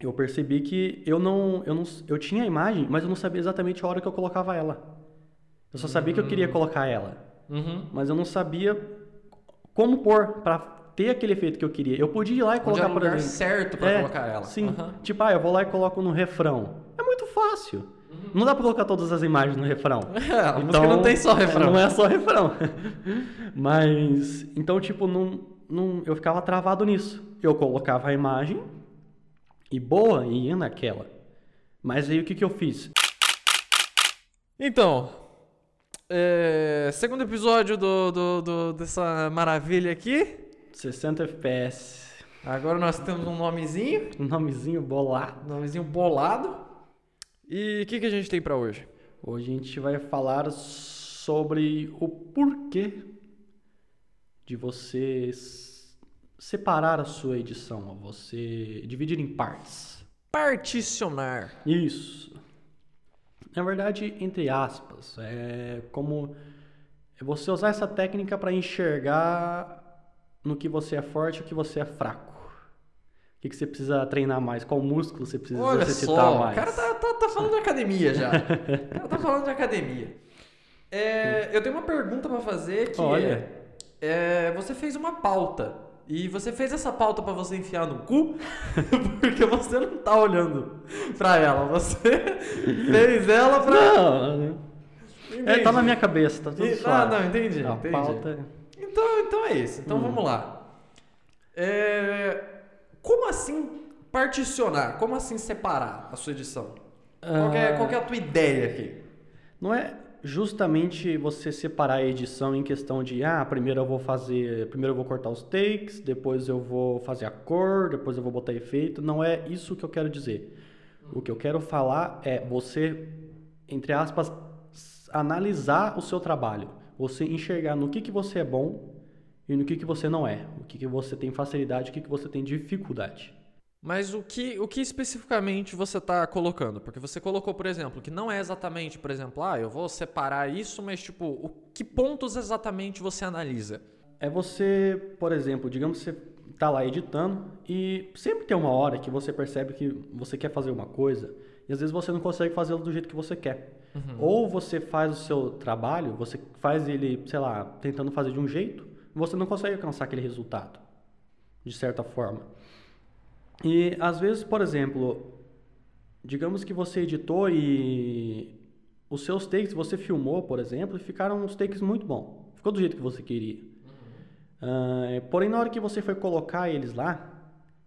eu percebi que eu não, eu não. Eu tinha a imagem, mas eu não sabia exatamente a hora que eu colocava ela. Eu só sabia que eu queria colocar ela. Uhum. Mas eu não sabia como pôr pra ter aquele efeito que eu queria. Eu podia ir lá e Onde colocar, era o por lugar exemplo. certo pra É, colocar ela. Sim. Aham. Tipo, ah, eu vou lá e coloco no refrão. É muito fácil. Não dá pra colocar todas as imagens no refrão. É, a música não tem só refrão. Não é só refrão. Mas, então, tipo, não, não, eu ficava travado nisso. Eu colocava a imagem e boa, e ia naquela. Mas aí o que, que eu fiz? Então, é, segundo episódio do, do- do- dessa maravilha aqui. 60 FPS. Agora nós temos um nomezinho, Um nomezinho bolado. um nomezinho bolado. E o que, que a gente tem pra hoje? Hoje a gente vai falar sobre o porquê de você s- separar a sua edição, você dividir em partes. Particionar. Isso. Na verdade, entre aspas, é como é você usar essa técnica para enxergar no que você é forte e o que você é fraco. O que, que você precisa treinar mais? Qual músculo você precisa Olha exercitar só, o mais? cara tá, tá, tá falando de academia já. o cara tá falando de academia. É, eu tenho uma pergunta pra fazer que Olha. é, é, Você fez uma pauta. E você fez essa pauta pra você enfiar no cu? Porque você não tá olhando pra ela. Você fez ela pra. Não, é, tá na minha cabeça, tá tudo E- suave. Ah, não, entendi. A entendi. pauta... Então, então é isso. Então Hum. vamos lá. É, como assim particionar? Como assim separar a sua edição? Qual é, Ah. qual é a tua ideia aqui? Não é justamente você separar a edição em questão de, ah, primeiro eu vou fazer, primeiro eu vou cortar os takes, depois eu vou fazer a cor, depois eu vou botar efeito. Não é isso que eu quero dizer. O que eu quero falar é você, entre aspas, analisar o seu trabalho. Você enxergar no que, que você é bom e no que, que você não é. O que, que você tem facilidade o que, que você tem dificuldade. Mas o que, o que especificamente você está colocando? Porque você colocou, por exemplo, que não é exatamente, por exemplo, ah, eu vou separar isso, mas tipo, o, que pontos exatamente você analisa? É você, por exemplo, digamos que você tá lá editando e sempre tem uma hora que você percebe que você quer fazer uma coisa e às vezes você não consegue fazê-lo do jeito que você quer. Ou você faz o seu trabalho, você faz ele, sei lá, tentando fazer de um jeito, e você não consegue alcançar aquele resultado, de certa forma. E às vezes, por exemplo, digamos que você editou e os seus takes você filmou, por exemplo, e ficaram uns takes muito bons. Ficou do jeito que você queria. Ah, porém, na hora que você foi colocar eles lá,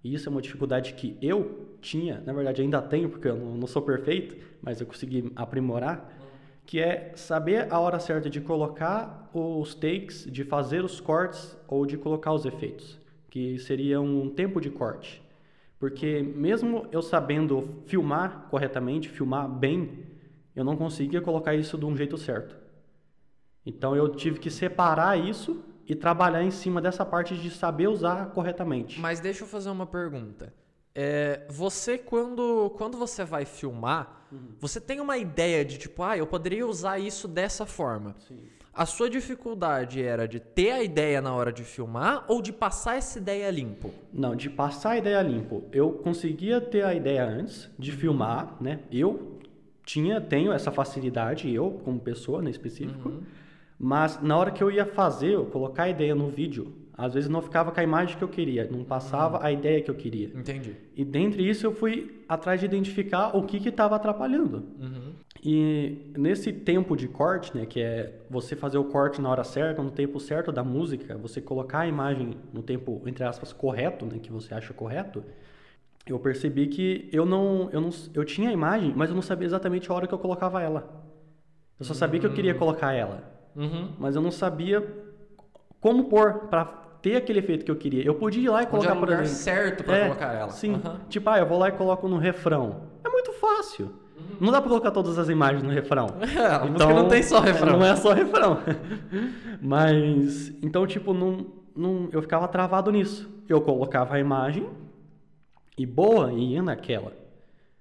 e isso é uma dificuldade que eu tinha, na verdade ainda tenho, porque eu não, não sou perfeito, mas eu consegui aprimorar, que é saber a hora certa de colocar os takes, de fazer os cortes ou de colocar os efeitos, que seria um tempo de corte. Porque mesmo eu sabendo filmar corretamente, filmar bem, eu não conseguia colocar isso de um jeito certo. Então eu tive que separar isso e trabalhar em cima dessa parte de saber usar corretamente. Mas deixa eu fazer uma pergunta. É, você, quando, quando você vai filmar, você tem uma ideia de tipo, ah, eu poderia usar isso dessa forma. A sua dificuldade era de ter a ideia na hora de filmar ou de passar essa ideia limpo? Não, de passar a ideia limpo. Eu conseguia ter a ideia antes de filmar, né? Eu tinha, tenho essa facilidade, eu como pessoa, né, específico. Mas na hora que eu ia fazer, eu colocar a ideia no vídeo, às vezes não ficava com a imagem que eu queria, não passava a ideia que eu queria. Entendi. E dentre isso eu fui atrás de identificar o que estava atrapalhando. Uhum. E nesse tempo de corte, né, que é você fazer o corte na hora certa, no tempo certo da música, você colocar a imagem no tempo, entre aspas, correto, né, que você acha correto, eu percebi que eu não, eu não, eu tinha a imagem, mas eu não sabia exatamente a hora que eu colocava ela. Eu só sabia que eu queria colocar ela, Uhum. mas eu não sabia como pôr para ter aquele efeito que eu queria. Eu podia ir lá e Onde colocar, era o por lugar exemplo, certo pra é, colocar ela. Sim. Aham. Tipo, ah, eu vou lá e coloco no refrão. É muito fácil. Não dá pra colocar todas as imagens no refrão. É, música não tem só refrão. Não é só refrão. Mas, então, tipo, não, não, eu ficava travado nisso. Eu colocava a imagem e boa, e ia naquela.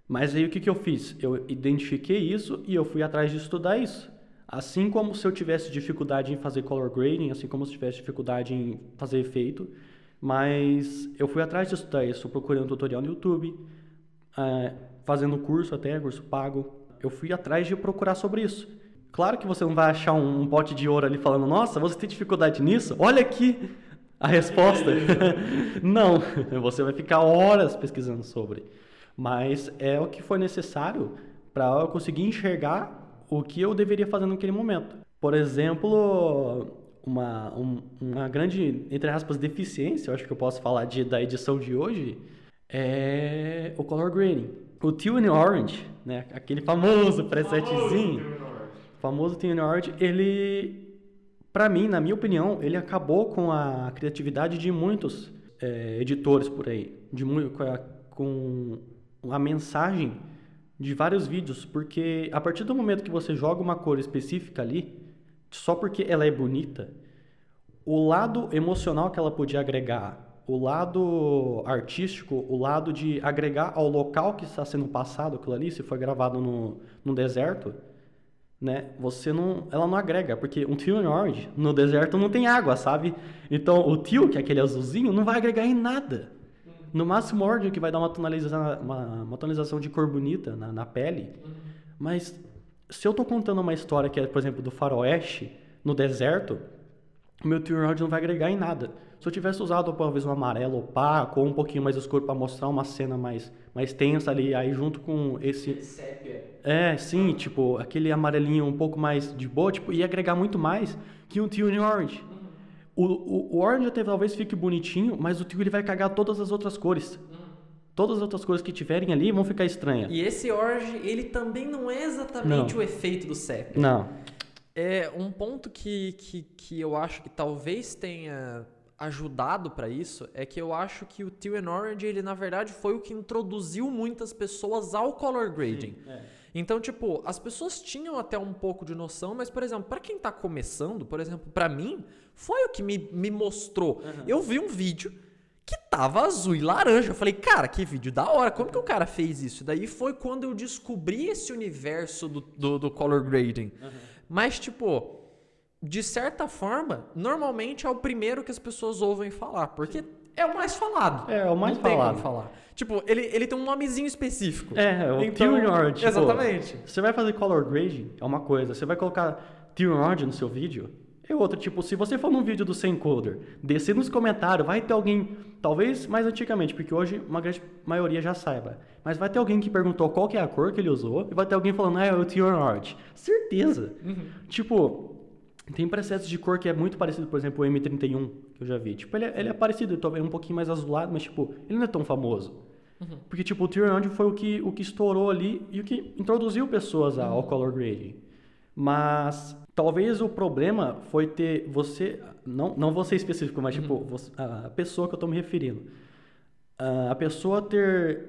Mas aí o que, que eu fiz? Eu identifiquei isso e eu fui atrás de estudar isso. Assim como se eu tivesse dificuldade em fazer color grading, assim como se eu tivesse dificuldade em fazer efeito, mas eu fui atrás de estudar isso, procurei um tutorial no YouTube, é, fazendo curso até, curso pago, eu fui atrás de procurar sobre isso. Claro que você não vai achar um, um pote de ouro ali falando, nossa, você tem dificuldade nisso? Olha aqui a resposta. não, você vai ficar horas pesquisando sobre. Mas é o que foi necessário para eu conseguir enxergar o que eu deveria fazer naquele momento. Por exemplo, uma, um, uma grande, entre aspas, deficiência, eu acho que eu posso falar de, da edição de hoje, é o color grading. O Tune Orange, né, aquele famoso presetzinho, famoso Tune Orange, ele, para mim, na minha opinião, ele acabou com a criatividade de muitos é, editores por aí, de com a, com a mensagem de vários vídeos, porque a partir do momento que você joga uma cor específica ali, só porque ela é bonita, o lado emocional que ela podia agregar, o lado artístico, o lado de agregar ao local que está sendo passado aquilo ali, se foi gravado no, no deserto, né? Você não, ela não agrega, porque um Teal Orange no deserto não tem água, sabe? Então o Teal, que é aquele azulzinho, não vai agregar em nada. No máximo Orange que vai dar uma tonalização, uma, uma tonalização de cor bonita na, na pele. Mas se eu estou contando uma história que é, por exemplo, do faroeste, no deserto, o meu Teal Orange não vai agregar em nada. Se eu tivesse usado talvez um amarelo opaco ou um pouquinho mais escuro para mostrar uma cena mais, mais tensa ali, aí junto com esse. É, sim, tipo, aquele amarelinho um pouco mais de boa, tipo, ia agregar muito mais que um Tune Orange. O, o, o Orange até talvez fique bonitinho, mas o Tune ele vai cagar todas as outras cores. Todas as outras cores que tiverem ali vão ficar estranhas. E esse Orange, ele também não é exatamente não. o efeito do sépia. Não. É um ponto que, que, que eu acho que talvez tenha ajudado para isso é que eu acho que o Teal and Orange, ele na verdade foi o que introduziu muitas pessoas ao color grading. Sim, é. Então, tipo, as pessoas tinham até um pouco de noção, mas, por exemplo, para quem tá começando, por exemplo, para mim, foi o que me, me mostrou. Uhum. Eu vi um vídeo que tava azul e laranja. Eu falei, cara, que vídeo da hora. Como que o cara fez isso? Daí foi quando eu descobri esse universo do, do, do color grading. Uhum. Mas, tipo, de certa forma, normalmente é o primeiro que as pessoas ouvem falar, porque é o mais falado. É, é o mais Não falado. Tem como falar. Tipo, ele, ele tem um nomezinho específico. É, é o então, Tune tipo, Exatamente. Você vai fazer color grading, é uma coisa. Você vai colocar Tune no seu vídeo, é outro. Tipo, se você for num vídeo do Sem Coder, descer nos comentários, vai ter alguém, talvez mais antigamente, porque hoje uma grande maioria já saiba, mas vai ter alguém que perguntou qual que é a cor que ele usou, e vai ter alguém falando, ah, é o Tune Certeza. Uhum. Tipo, tem presets de cor que é muito parecido, por exemplo, o M31, que eu já vi. Tipo, ele é, ele é parecido, talvez um pouquinho mais azulado, mas, tipo, ele não é tão famoso. Uhum. Porque, tipo, o Tyrion foi o que, o que estourou ali e o que introduziu pessoas ao uhum. color grading. Mas, talvez o problema foi ter você, não, não você específico, mas, tipo, uhum. tipo, você, a pessoa que eu estou me referindo. A pessoa ter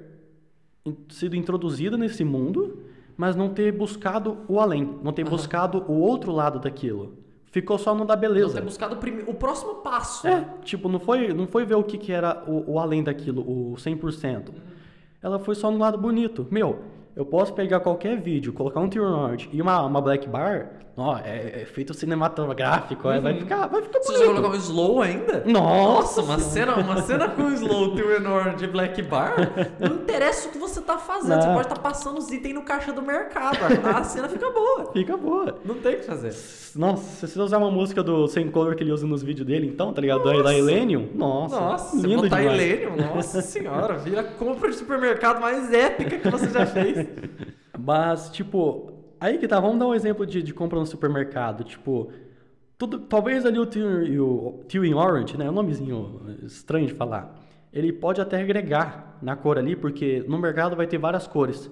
sido introduzida nesse mundo, mas não ter buscado o além, não ter buscado o outro lado daquilo. Ficou só no da beleza. Não ter buscado o, prime... o próximo passo. É, tipo, não foi, não foi ver o que, que era o, o além daquilo, o 100%. Uhum. Ela foi só no lado bonito. Meu, eu posso pegar qualquer vídeo, colocar um T-Nord e uma, uma Black Bar, ó, é, é feito cinematográfico, uhum. vai ficar, vai ficar bonito. Você vai colocar um slow ainda? Nossa, Nossa uma cena, uma cena com slow, T-Nord e Black Bar, não interessa o que você tá fazendo, não. você pode estar tá passando os itens no caixa do mercado, a cena fica boa. Fica boa. Não tem o que fazer. Nossa, se você usar uma música do Sem Color que ele usa nos vídeos dele, então, tá ligado? Nossa. Da Helenium, nossa, nossa lindo você botar demais. Helenium, nossa senhora, vira compra de supermercado mais épica que você já fez. Mas, tipo, aí que tá, vamos dar um exemplo de, de compra no supermercado. Tipo, tudo, talvez ali o Teal in Orange, né? É um nomezinho estranho de falar. Ele pode até agregar na cor ali, porque no mercado vai ter várias cores.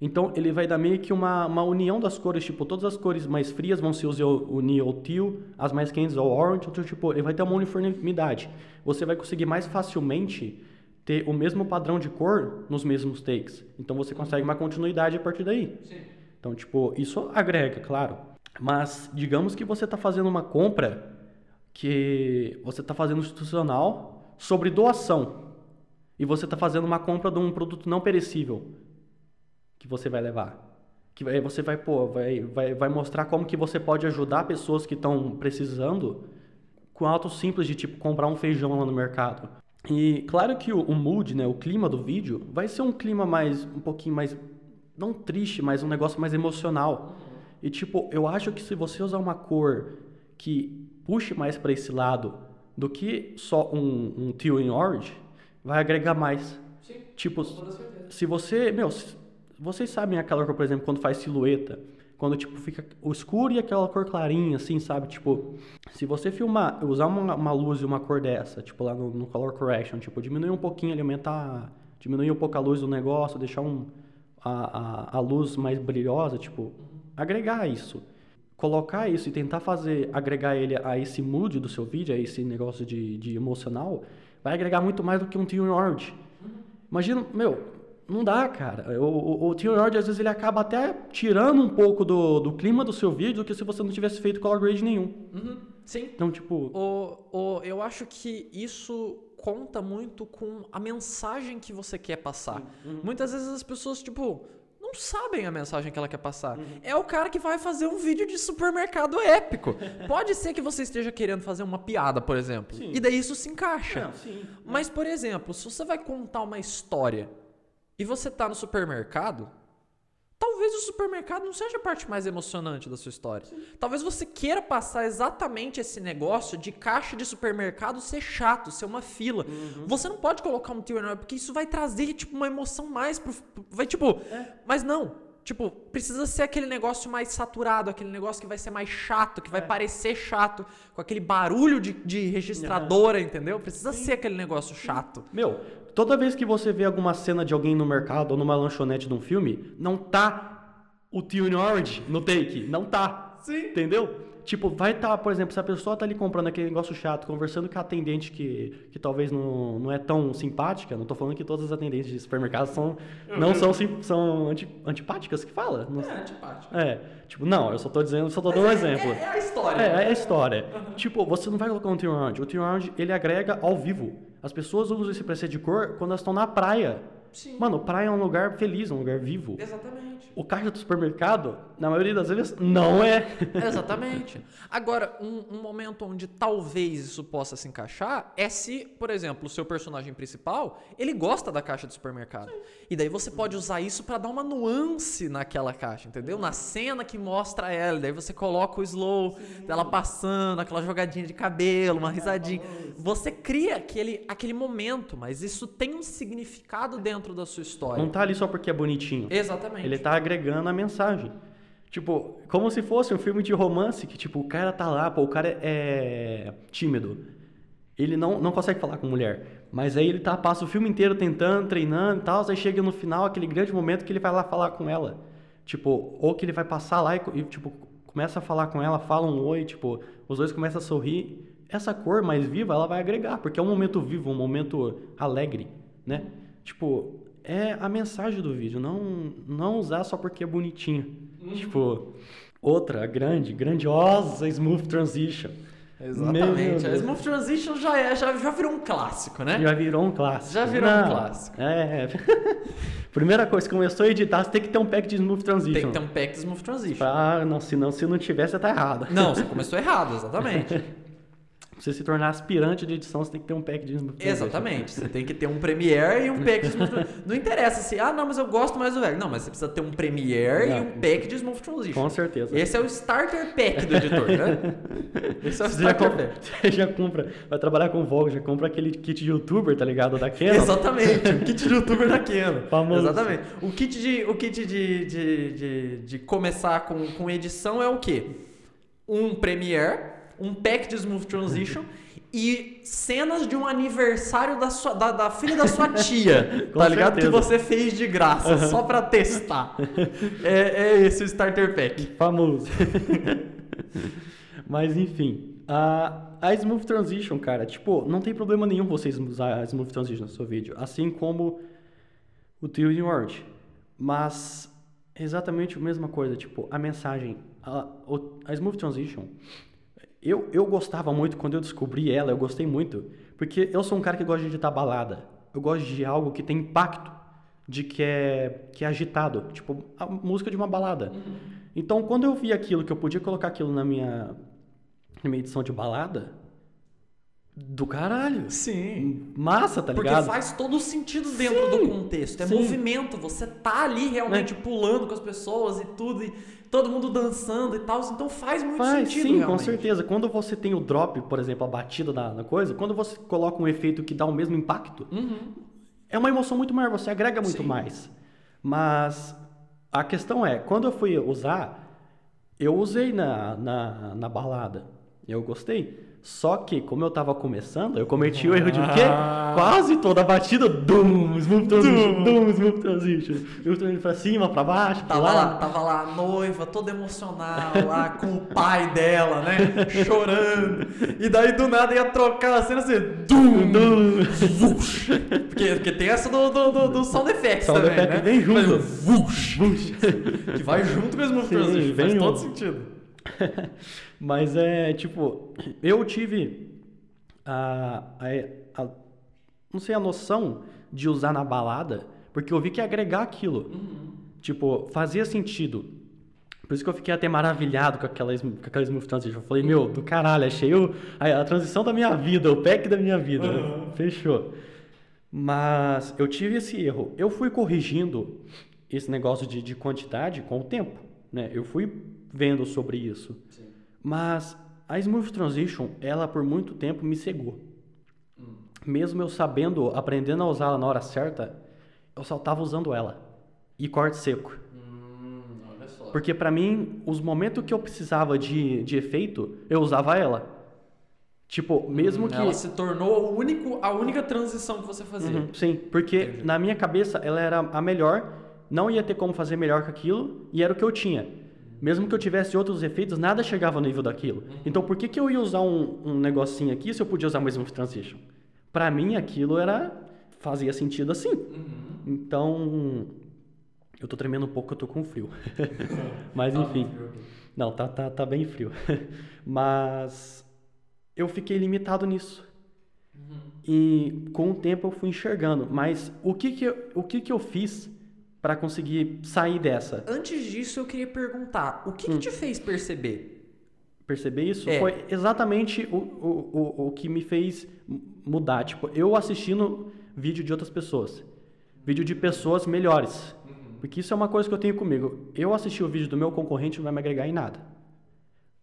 Então ele vai dar meio que uma, uma união das cores, tipo, todas as cores mais frias vão se unir ao teal, as mais quentes ao orange, então tipo, ele vai ter uma uniformidade. Você vai conseguir mais facilmente ter o mesmo padrão de cor nos mesmos takes. Então você consegue uma continuidade a partir daí. Sim. Então, tipo, isso agrega, claro. Mas digamos que você está fazendo uma compra que você está fazendo institucional sobre doação. E você está fazendo uma compra de um produto não perecível que você vai levar. Que você vai, pô, vai, vai, vai mostrar como que você pode ajudar pessoas que estão precisando com algo simples de tipo comprar um feijão lá no mercado. E claro que o, o mood, né, o clima do vídeo vai ser um clima mais um pouquinho mais não triste, mas um negócio mais emocional. E tipo, eu acho que se você usar uma cor que puxe mais para esse lado do que só um, um teal em orange, vai agregar mais. Sim, tipo, se você, meu, vocês sabem aquela cor, por exemplo, quando faz silhueta, quando tipo fica o escuro e aquela cor clarinha, assim, sabe? Tipo, se você filmar, usar uma, uma luz e uma cor dessa, tipo lá no, no color correction, tipo diminuir um pouquinho, aumentar, diminuir um pouco a luz do negócio, deixar um a, a, a luz mais brilhosa, tipo, agregar isso. Colocar isso e tentar fazer, agregar ele a esse mood do seu vídeo, a esse negócio de, de emocional, vai agregar muito mais do que um Team Yard. Imagina, meu, não dá, cara. O, o, o Team Yard, às vezes, ele acaba até tirando um pouco do, do clima do seu vídeo do que se você não tivesse feito color grade nenhum. Uhum, sim. Então, tipo... O, o, eu acho que isso conta muito com a mensagem que você quer passar. Uhum. Muitas vezes as pessoas, tipo, não sabem a mensagem que ela quer passar. Uhum. É o cara que vai fazer um vídeo de supermercado épico. Pode ser que você esteja querendo fazer uma piada, por exemplo. Sim. E daí isso se encaixa. Não, Mas, por exemplo, se você vai contar uma história e você tá no supermercado, talvez o supermercado não seja a parte mais emocionante da sua história. Sim. Talvez você queira passar exatamente esse negócio de caixa de supermercado ser chato, ser uma fila. Uhum. Você não pode colocar um enorme, porque isso vai trazer tipo uma emoção mais pro, vai tipo, é. mas não. Tipo, precisa ser aquele negócio mais saturado, aquele negócio que vai ser mais chato, que vai é. parecer chato, com aquele barulho de, de registradora, uhum. entendeu? Precisa Sim. ser aquele negócio chato. Meu, toda vez que você vê alguma cena de alguém no mercado ou numa lanchonete de um filme, não tá o Tune Orange no take. Não tá. Sim. Entendeu? Tipo, vai estar, tá, por exemplo, se a pessoa tá ali comprando aquele negócio chato, conversando com a atendente que, que talvez não, não é tão simpática, não tô falando que todas as atendentes de supermercado são, não são, são anti, antipáticas que fala? Não, é, antipática. É, tipo, não, eu só tô dizendo, só tô dando um é, exemplo. É, é, a história. É, é a história. tipo, você não vai colocar um Orange. O Orange, ele agrega ao vivo. As pessoas usam esse preset de cor quando elas estão na praia. Sim. Mano, praia é um lugar feliz, um lugar vivo. Exatamente. O caixa do supermercado, na maioria das vezes, não é. Exatamente. Agora, um, um, momento onde talvez isso possa se encaixar é se, por exemplo, o seu personagem principal, ele gosta da caixa do supermercado. Sim. E daí você pode usar isso para dar uma nuance naquela caixa, entendeu? Na cena que mostra ela, daí você coloca o slow Sim. dela passando, aquela jogadinha de cabelo, uma risadinha. Você cria aquele, aquele momento, mas isso tem um significado dentro da sua história. Não tá ali só porque é bonitinho. Exatamente. Ele tá agregando a mensagem. Tipo, como se fosse um filme de romance que, tipo, o cara tá lá, pô, o cara é tímido. Ele não, não consegue falar com mulher. Mas aí ele tá, passa o filme inteiro tentando, treinando e tal, aí chega no final, aquele grande momento que ele vai lá falar com ela. Tipo, ou que ele vai passar lá e, e tipo, começa a falar com ela, fala um oi, tipo, os dois começam a sorrir. Essa cor mais viva, ela vai agregar, porque é um momento vivo, um momento alegre, né? Tipo, é a mensagem do vídeo, não, não usar só porque é bonitinho. Uhum. Tipo, outra grande, grandiosa Smooth Transition. Exatamente. A Smooth Transition já, é, já, já virou um clássico, né? Já virou um clássico. Já virou não, um clássico. É. Primeira coisa, começou a editar, você tem que ter um pack de Smooth Transition. Tem que ter um pack de Smooth Transition. Ah, não, senão, se não tiver, você tá errado. Não, você começou errado, exatamente. Você se tornar aspirante de edição, você tem que ter um pack de Smooth Exatamente. Você tem que ter um Premiere e um pack de Smooth Transition. Não interessa se, ah, não, mas eu gosto mais do velho. Não, mas você precisa ter um Premiere não. e um pack de Smooth Transition. Com certeza. Esse é o starter pack do editor, né? Esse é o você starter pack. Você já compra, vai trabalhar com Vogue, já compra aquele kit de youtuber, tá ligado? Da Canon. Exatamente, o kit de youtuber da Canon. Famoso. Exatamente. O kit de, o kit de, de, de, de começar com, com edição é o quê? Um Premiere um pack de Smooth Transition e cenas de um aniversário da, sua, da, da filha da sua tia, tá ligado? Que você fez de graça, uhum. só pra testar. É, é esse o Starter Pack. Famoso. Mas enfim, a, a Smooth Transition, cara, tipo, não tem problema nenhum vocês usar a Smooth Transition no seu vídeo, assim como o Tilting Word. Mas exatamente a mesma coisa, tipo, a mensagem, a, a Smooth Transition eu, eu gostava muito, quando eu descobri ela, eu gostei muito, porque eu sou um cara que gosta de editar balada. Eu gosto de algo que tem impacto, de que é, que é agitado, tipo a música de uma balada. Uhum. Então, quando eu vi aquilo, que eu podia colocar aquilo na minha, na minha edição de balada, do caralho. Sim. Massa, tá ligado? Porque faz todo sentido dentro Sim. do contexto. É Sim. movimento, você tá ali realmente pulando com as pessoas e tudo, e todo mundo dançando e tal. Então faz muito Faz, sentido. sim, com realmente. certeza. Quando você tem o drop, por exemplo, a batida na, na coisa, quando você coloca um efeito que dá o mesmo impacto, Uhum. é uma emoção muito maior, você agrega muito Sim. mais. Mas a questão é, quando eu fui usar, eu usei na, na, na balada. Eu gostei. Só que, como eu tava começando, eu cometi o erro de o quê? Ah. Quase toda a batida, dum, smooth transition, dum, smooth transition. Eu tô indo pra cima, pra baixo, pra Tava lá. lá, tava lá a noiva, toda emocional, lá com o pai dela, né? Chorando. E daí do nada ia trocar a cena assim. Dum, Dum. vush. Porque, porque tem essa do, do, do, do sound effects Sound também, effect né? vem junto. Mas Vush, vush. Que vai junto com o Smooth Sim, Transition. Faz todo junto. sentido. Mas é tipo, eu tive a, a, a- não sei, a noção de usar na balada, porque eu vi que ia agregar aquilo. Tipo, fazia sentido. Por isso que eu fiquei até maravilhado com aquela, sm- com aquela Smooth Transition. Eu falei, meu, do caralho, achei o, a, a transição da minha vida, o pack da minha vida. Fechou. Mas eu tive esse erro. Eu fui corrigindo esse negócio de, de quantidade com o tempo. Né? Eu fui vendo sobre isso. Mas a Smooth Transition, ela por muito tempo me cegou. Mesmo eu sabendo, aprendendo a usá-la na hora certa, eu só tava usando ela. E corte seco. olha só. Porque pra mim, os momentos que eu precisava de, de efeito, eu usava ela. Tipo, mesmo que. Ela se tornou o único, a única transição que você fazia. Uhum, sim, porque na minha cabeça ela era a melhor, não ia ter como fazer melhor que aquilo, e era o que eu tinha. Mesmo que eu tivesse outros efeitos, nada chegava no nível daquilo. Então por que, que eu ia usar um, um negocinho aqui se eu podia usar mais um Transition? Pra mim aquilo era. fazia sentido assim. Então. Eu tô tremendo um pouco, eu tô com frio. Mas enfim. Não, tá, tá, tá bem frio. Mas eu fiquei limitado nisso. E com o tempo eu fui enxergando. Mas o que que eu, o que que eu fiz para conseguir sair dessa? Antes disso, eu queria perguntar: o que, que te fez perceber? Perceber isso? É. Foi exatamente o, o, o, o que me fez mudar. Tipo, eu assistindo vídeo de outras pessoas. Vídeo de pessoas melhores. Porque isso é uma coisa que eu tenho comigo. Eu assistir o vídeo do meu concorrente não vai me agregar em nada.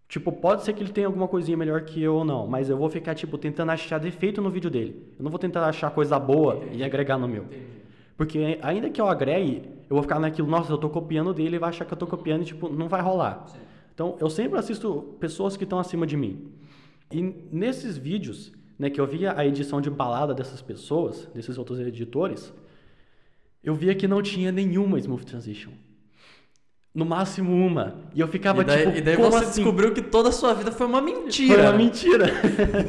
Tipo, pode ser que ele tenha alguma coisinha melhor que eu ou não, mas eu vou ficar, tipo, tentando achar defeito no vídeo dele. Eu não vou tentar achar coisa boa e agregar no meu. Porque ainda que eu agregue, eu vou ficar naquilo, nossa, eu tô copiando dele, ele vai achar que eu tô copiando e, tipo, não vai rolar. Então, eu sempre assisto pessoas que estão acima de mim. E nesses vídeos, né, que eu via a edição de balada dessas pessoas, desses outros editores, eu via que não tinha nenhuma Smooth Transition. No máximo uma. E eu ficava e daí, tipo, e daí como você assim? descobriu que toda a sua vida foi uma mentira. Foi uma mentira.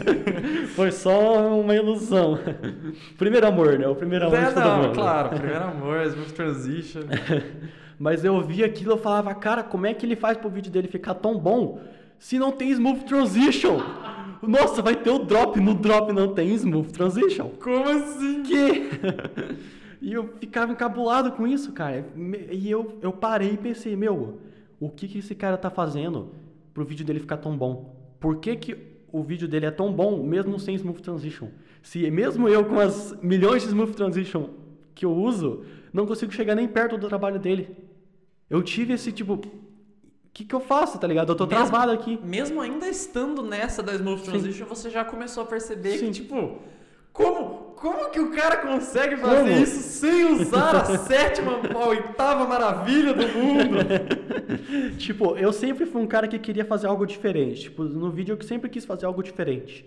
Foi só uma ilusão. Primeiro amor, né? O primeiro amor É, de todo não, mundo. claro, primeiro amor, Smooth Transition. Mas eu vi aquilo e falava, cara, como é que ele faz pro vídeo dele ficar tão bom se não tem Smooth Transition? Nossa, vai ter o drop, no drop não tem Smooth Transition. Como assim? Que? E eu ficava encabulado com isso, cara. E eu, eu parei e pensei, meu, o que, que esse cara tá fazendo pro vídeo dele ficar tão bom? Por que, que o vídeo dele é tão bom mesmo sem Smooth Transition? Se mesmo eu com as milhões de Smooth Transition que eu uso, não consigo chegar nem perto do trabalho dele. Eu tive esse tipo, o que, que eu faço, tá ligado? Eu tô Mesmo- travado aqui. Mesmo ainda estando nessa da Smooth Transition, você já começou a perceber Sim. que, tipo, como, como que o cara consegue fazer Como? isso sem usar a sétima, a oitava maravilha do mundo? Tipo, eu sempre fui um cara que queria fazer algo diferente. Tipo, no vídeo eu sempre quis fazer algo diferente.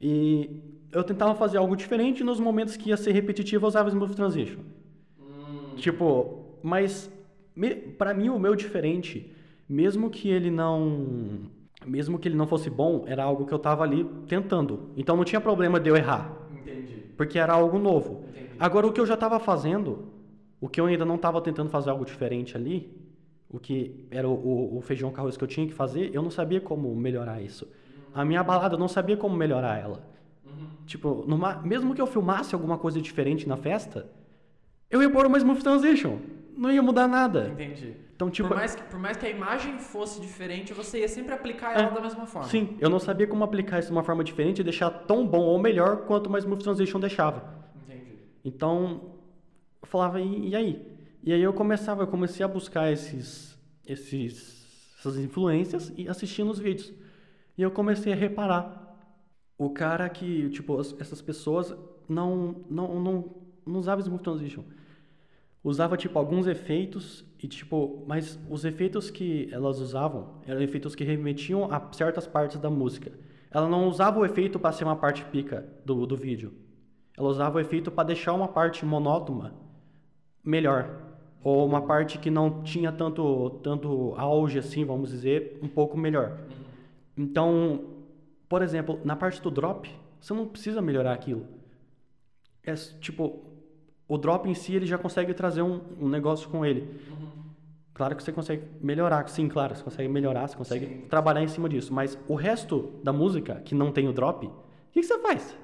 E eu tentava fazer algo diferente nos momentos que ia ser repetitivo, eu usava Smooth Transition. Tipo, mas me, pra mim o meu diferente, mesmo que ele não, mesmo que ele não fosse bom, era algo que eu tava ali tentando. Então não tinha problema de eu errar, Entendi. porque era algo novo. Entendi. Agora o que eu já estava fazendo, o que eu ainda não estava tentando fazer algo diferente ali, o que era o, o- o feijão com arroz que eu tinha que fazer, eu não sabia como melhorar isso. A minha balada eu não sabia como melhorar ela. Tipo, numa- mesmo que eu filmasse alguma coisa diferente na festa, eu ia pôr uma Smooth Transition. Não ia mudar nada. Entendi. Então, tipo, por, mais que, por mais que a imagem fosse diferente, você ia sempre aplicar ela É. da mesma forma. sim, eu não sabia como aplicar isso de uma forma diferente e deixar tão bom ou melhor quanto mais Smooth Transition deixava. Entendi. Então, eu falava, e, e aí? E aí eu começava, eu comecei a buscar esses, esses, essas influências e assistindo os vídeos. E eu comecei a reparar. O cara que, tipo, as- essas pessoas não, não, não, não usavam Smooth Transition. Usava, tipo, alguns efeitos e, tipo, mas os efeitos que elas usavam eram efeitos que remetiam a certas partes da música. Ela não usava o efeito para ser uma parte pica do, do vídeo. Ela usava o efeito para deixar uma parte monótona melhor. Ou uma parte que não tinha tanto, tanto auge, assim, vamos dizer, um pouco melhor. Então, por exemplo, na parte do drop, você não precisa melhorar aquilo. É tipo, o drop em si ele já consegue trazer um, um negócio com ele. Claro que você consegue melhorar, sim, claro, você consegue melhorar, você consegue Sim. trabalhar em cima disso. Mas o resto da música, que não tem o drop, o que, que você faz?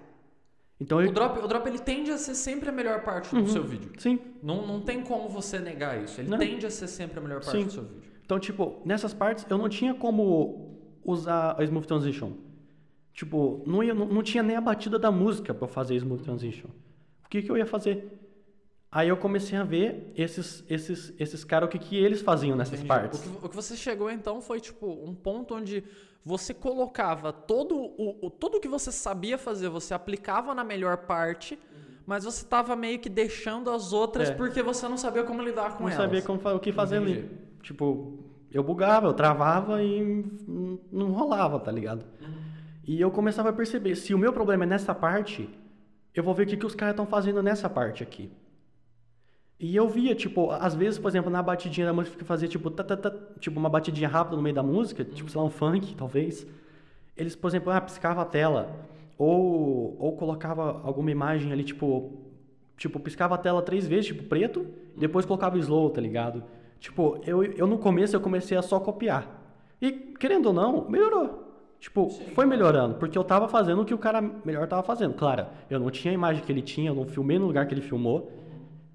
Então O ele. drop, o drop ele tende a ser sempre a melhor parte do seu vídeo. Sim. Não, não tem como você negar isso. Ele Não. tende a ser sempre a melhor parte Sim. do seu vídeo. Então, tipo, nessas partes eu não tinha como usar a Smooth Transition. Tipo, não, ia, não, não tinha nem a batida da música eu fazer Smooth Transition. O que, que eu ia fazer? Aí eu comecei a ver esses, esses, esses caras, o que, que eles faziam nessas Entendi. partes. O que, o que você chegou então foi tipo um ponto onde você colocava todo o, o- tudo que você sabia fazer, você aplicava na melhor parte, mas você tava meio que deixando as outras É. porque você não sabia como lidar com não elas. sabia como, o que fazer ali. Entendi. Tipo, eu bugava, eu travava e não rolava, tá ligado? E eu começava a perceber, se o meu problema é nessa parte, eu vou ver o que, que os caras estão fazendo nessa parte aqui. E eu via, tipo, às vezes, por exemplo, na batidinha da música que fazia, tipo, tá, tipo, uma batidinha rápida no meio da música, tipo, sei lá, um funk, talvez. Eles, por exemplo, ah, piscava a tela. Ou, ou colocava alguma imagem ali, tipo, tipo, piscava a tela três vezes, tipo, preto, e depois colocava slow, tá ligado? Tipo, eu, eu no começo eu comecei a só copiar. E, querendo ou não, melhorou. Tipo, foi melhorando, porque eu tava fazendo o que o cara melhor tava fazendo. Claro, eu não tinha a imagem que ele tinha, eu não filmei no lugar que ele filmou.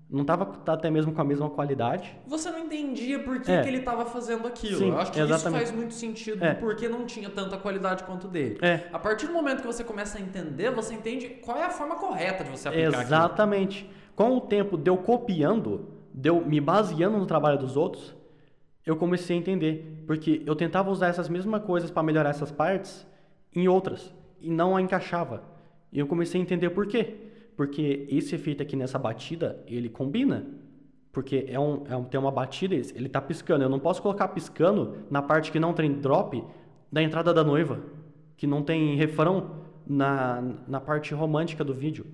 Não tava tá até mesmo com a mesma qualidade. Você não entendia por que, É. que ele estava fazendo aquilo. Sim, Eu acho que exatamente. isso faz muito sentido É. do porquê não tinha tanta qualidade quanto dele. É. A partir do momento que você começa a entender, você entende qual é a forma correta de você aplicar aquilo. Exatamente. Com o tempo de eu copiando, de eu me baseando no trabalho dos outros, eu comecei a entender. Porque eu tentava usar essas mesmas coisas para melhorar essas partes em outras e não a encaixava. E eu comecei a entender por quê. Porque esse efeito aqui nessa batida, ele combina. Porque é um, é um, tem uma batida, ele tá piscando. Eu não posso colocar piscando na parte que não tem drop da entrada da noiva. Que não tem refrão na, na parte romântica do vídeo.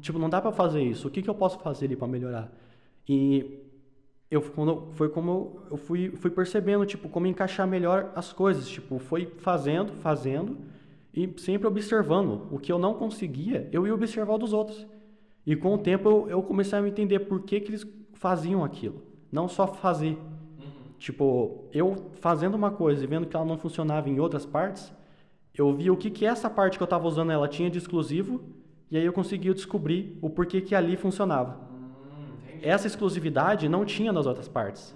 Tipo, não dá pra fazer isso. O que, que eu posso fazer ali pra melhorar? E eu, quando, foi como eu fui, fui percebendo, tipo, como encaixar melhor as coisas. Tipo, foi fazendo, fazendo e sempre observando. O que eu não conseguia, eu ia observar dos outros. E com o tempo eu, eu comecei a entender por que, que eles faziam aquilo. Não só fazer. Tipo, eu fazendo uma coisa e vendo que ela não funcionava em outras partes, eu via o que, que essa parte que eu estava usando ela tinha de exclusivo, e aí eu conseguia descobrir o porquê que ali funcionava. Essa exclusividade não tinha nas outras partes.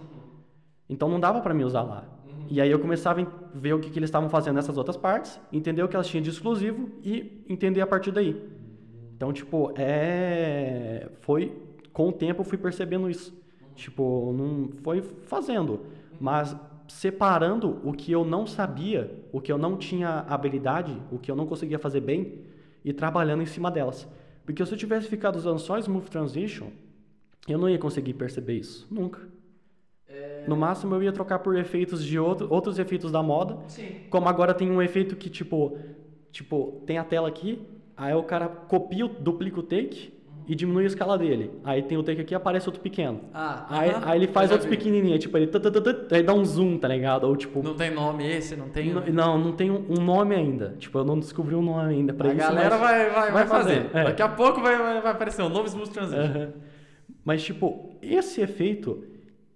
Então não dava para mim usar lá. E aí eu começava a ver o que, que eles estavam fazendo nessas outras partes, entender o que elas tinham de exclusivo e entender a partir daí. Então, tipo, é. Foi. Com o tempo eu fui percebendo isso. Tipo, não foi fazendo. Mas separando o que eu não sabia, o que eu não tinha habilidade, o que eu não conseguia fazer bem, e trabalhando em cima delas. Porque se eu tivesse ficado usando só Smooth Transition, eu não ia conseguir perceber isso. Nunca. No máximo eu ia trocar por efeitos de outro, outros efeitos da moda. Sim. Como agora tem um efeito que, tipo, tipo, tem a tela aqui, aí o cara copia, duplica o take e diminui a escala dele. Aí tem o take aqui aparece outro pequeno. Ah, Aí, aí ele faz outros pequenininhos, tipo, ele, tut, tut, tut, aí dá um zoom, tá ligado? Ou tipo, Não tem nome esse, não tem. n- não, não tem um nome ainda. Tipo, eu não descobri um nome ainda pra a isso. galera mas- vai, vai, vai fazer. é. Daqui a pouco vai, vai, vai aparecer um novo Smooth Transition. Aham. Mas, tipo, esse efeito,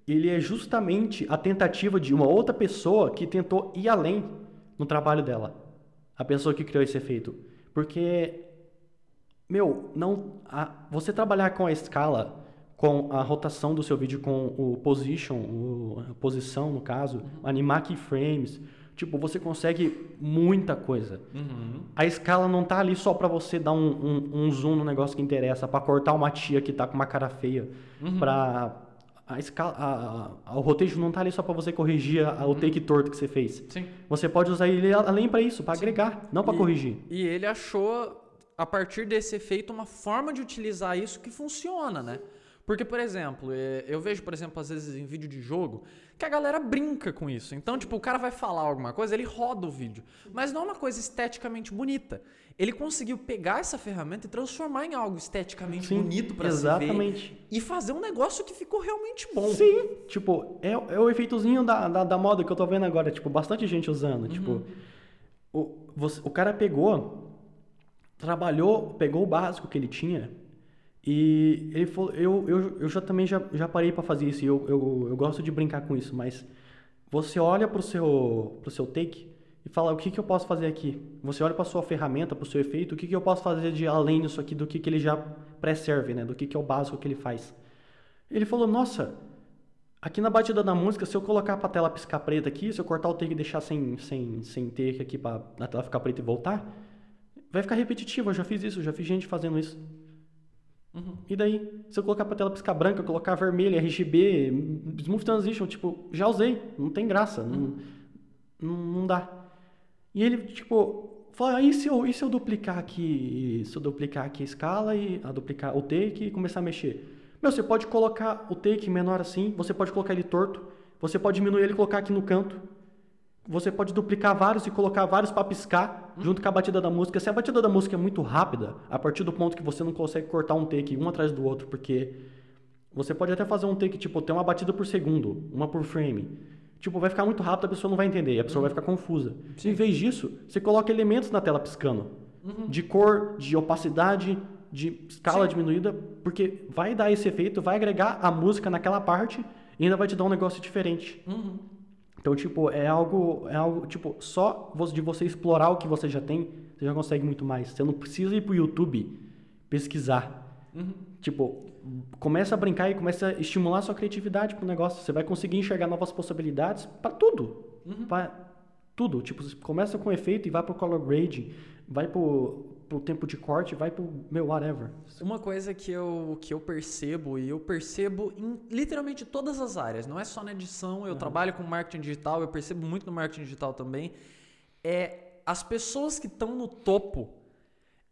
ele é justamente a tentativa de uma outra pessoa que tentou ir além no trabalho dela. A pessoa que criou esse efeito. Porque, meu, não, a- você trabalhar com a escala, com a rotação do seu vídeo com o position, o, a posição no caso, uhum. animar keyframes. Tipo, você consegue muita coisa. Uhum. A escala não tá ali só para você dar um, um, um, zoom no negócio que interessa, para cortar uma tia que tá com uma cara feia, uhum. pra... A escala, a, a, o rotejo não tá ali só para você corrigir a, uhum. o take torto que você fez. Sim. Você pode usar ele além para isso, para agregar, não para corrigir. E ele achou, a partir desse efeito, uma forma de utilizar isso que funciona, né? Porque, por exemplo, é, eu vejo, por exemplo, às vezes em vídeo de jogo, que a galera brinca com isso. Então, tipo, o cara vai falar alguma coisa, ele roda o vídeo. Mas não é uma coisa esteticamente bonita. Ele conseguiu pegar essa ferramenta e transformar em algo esteticamente Sim, bonito para se ver. E fazer um negócio que ficou realmente bom. Sim, tipo, é, é o efeitozinho da, da, da, moda que eu tô vendo agora. Tipo, bastante gente usando. Uhum. Tipo, o, você, o cara pegou, trabalhou, pegou o básico que ele tinha e ele falou, eu, eu, eu já também já, já parei para fazer isso, e eu, eu, eu gosto de brincar com isso, mas você olha pro seu, pro seu take e fala, o que, que eu posso fazer aqui? Você olha para sua ferramenta, para o seu efeito, o que, que eu posso fazer de além disso aqui, do que, que ele já pré-serve, né? Do que, que é o básico que ele faz. Ele falou, nossa, aqui na batida da música, se eu colocar para a tela piscar preta aqui, se eu cortar o take e deixar sem, sem, sem take aqui para a tela ficar preta e voltar, vai ficar repetitivo, eu já fiz isso, já fiz gente fazendo isso. Uhum. E daí? Se eu colocar pra tela piscar branca, colocar vermelho, RGB, Smooth Transition, tipo, já usei. Não tem graça. Uhum. Não, não, dá. E ele, tipo, fala, ah, e se, eu, e se eu duplicar aqui, se eu duplicar aqui a escala e a duplicar o take e começar a mexer? Meu, você pode colocar o take menor assim, você pode colocar ele torto, você pode diminuir ele e colocar aqui no canto você pode duplicar vários e colocar vários para piscar junto com a batida da música. Se a batida da música é muito rápida, a partir do ponto que você não consegue cortar um take um atrás do outro, porque você pode até fazer um take, tipo, ter uma batida por segundo, uma por frame. Tipo, vai ficar muito rápido, a pessoa não vai entender, a pessoa uhum. vai ficar confusa. Sim. Em vez disso, você coloca elementos na tela piscando. Uhum. De cor, de opacidade, de escala Sim. diminuída, porque vai dar esse efeito, vai agregar a música naquela parte e ainda vai te dar um negócio diferente. Uhum. Então, tipo, é algo, é algo, tipo, só de você explorar o que você já tem, você já consegue muito mais. Você não precisa ir pro YouTube pesquisar. Uhum. Tipo, começa a brincar e começa a estimular a sua criatividade pro negócio. Você vai conseguir enxergar novas possibilidades para tudo. Uhum. Para tudo. Tipo, começa com efeito e vai pro color grading, vai pro pro tempo de corte, vai pro meu whatever. Uma coisa que eu, que eu percebo, e eu percebo em literalmente todas as áreas, não é só na edição, eu uhum. trabalho com marketing digital, eu percebo muito no marketing digital também, é as pessoas que estão no topo,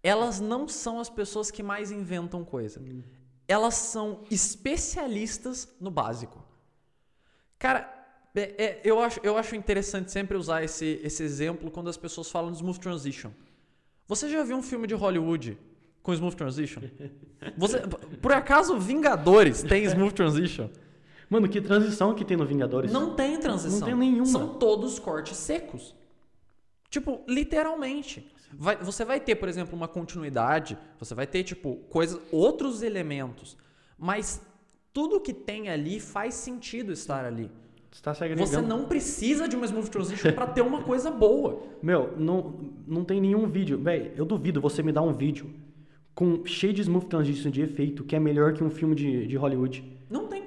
elas não são as pessoas que mais inventam coisa. Uhum. Elas são especialistas no básico. Cara, é, é, eu, acho, eu acho interessante sempre usar esse, esse exemplo quando as pessoas falam de smooth transition. Você já viu um filme de Hollywood com Smooth Transition? Você, por acaso Vingadores tem Smooth Transition? Mano, que transição que tem no Vingadores? Não tem transição. Não tem nenhuma. São todos cortes secos. Tipo, literalmente. Vai, você vai ter, por exemplo, uma continuidade, você vai ter, tipo, coisas, outros elementos. Mas tudo que tem ali faz sentido estar ali. Tá você não precisa de uma Smooth Transition para ter uma coisa boa. Meu, não, não tem nenhum vídeo. Véi, eu duvido você me dar um vídeo com cheio de Smooth Transition de efeito que é melhor que um filme de, de Hollywood. Não tem.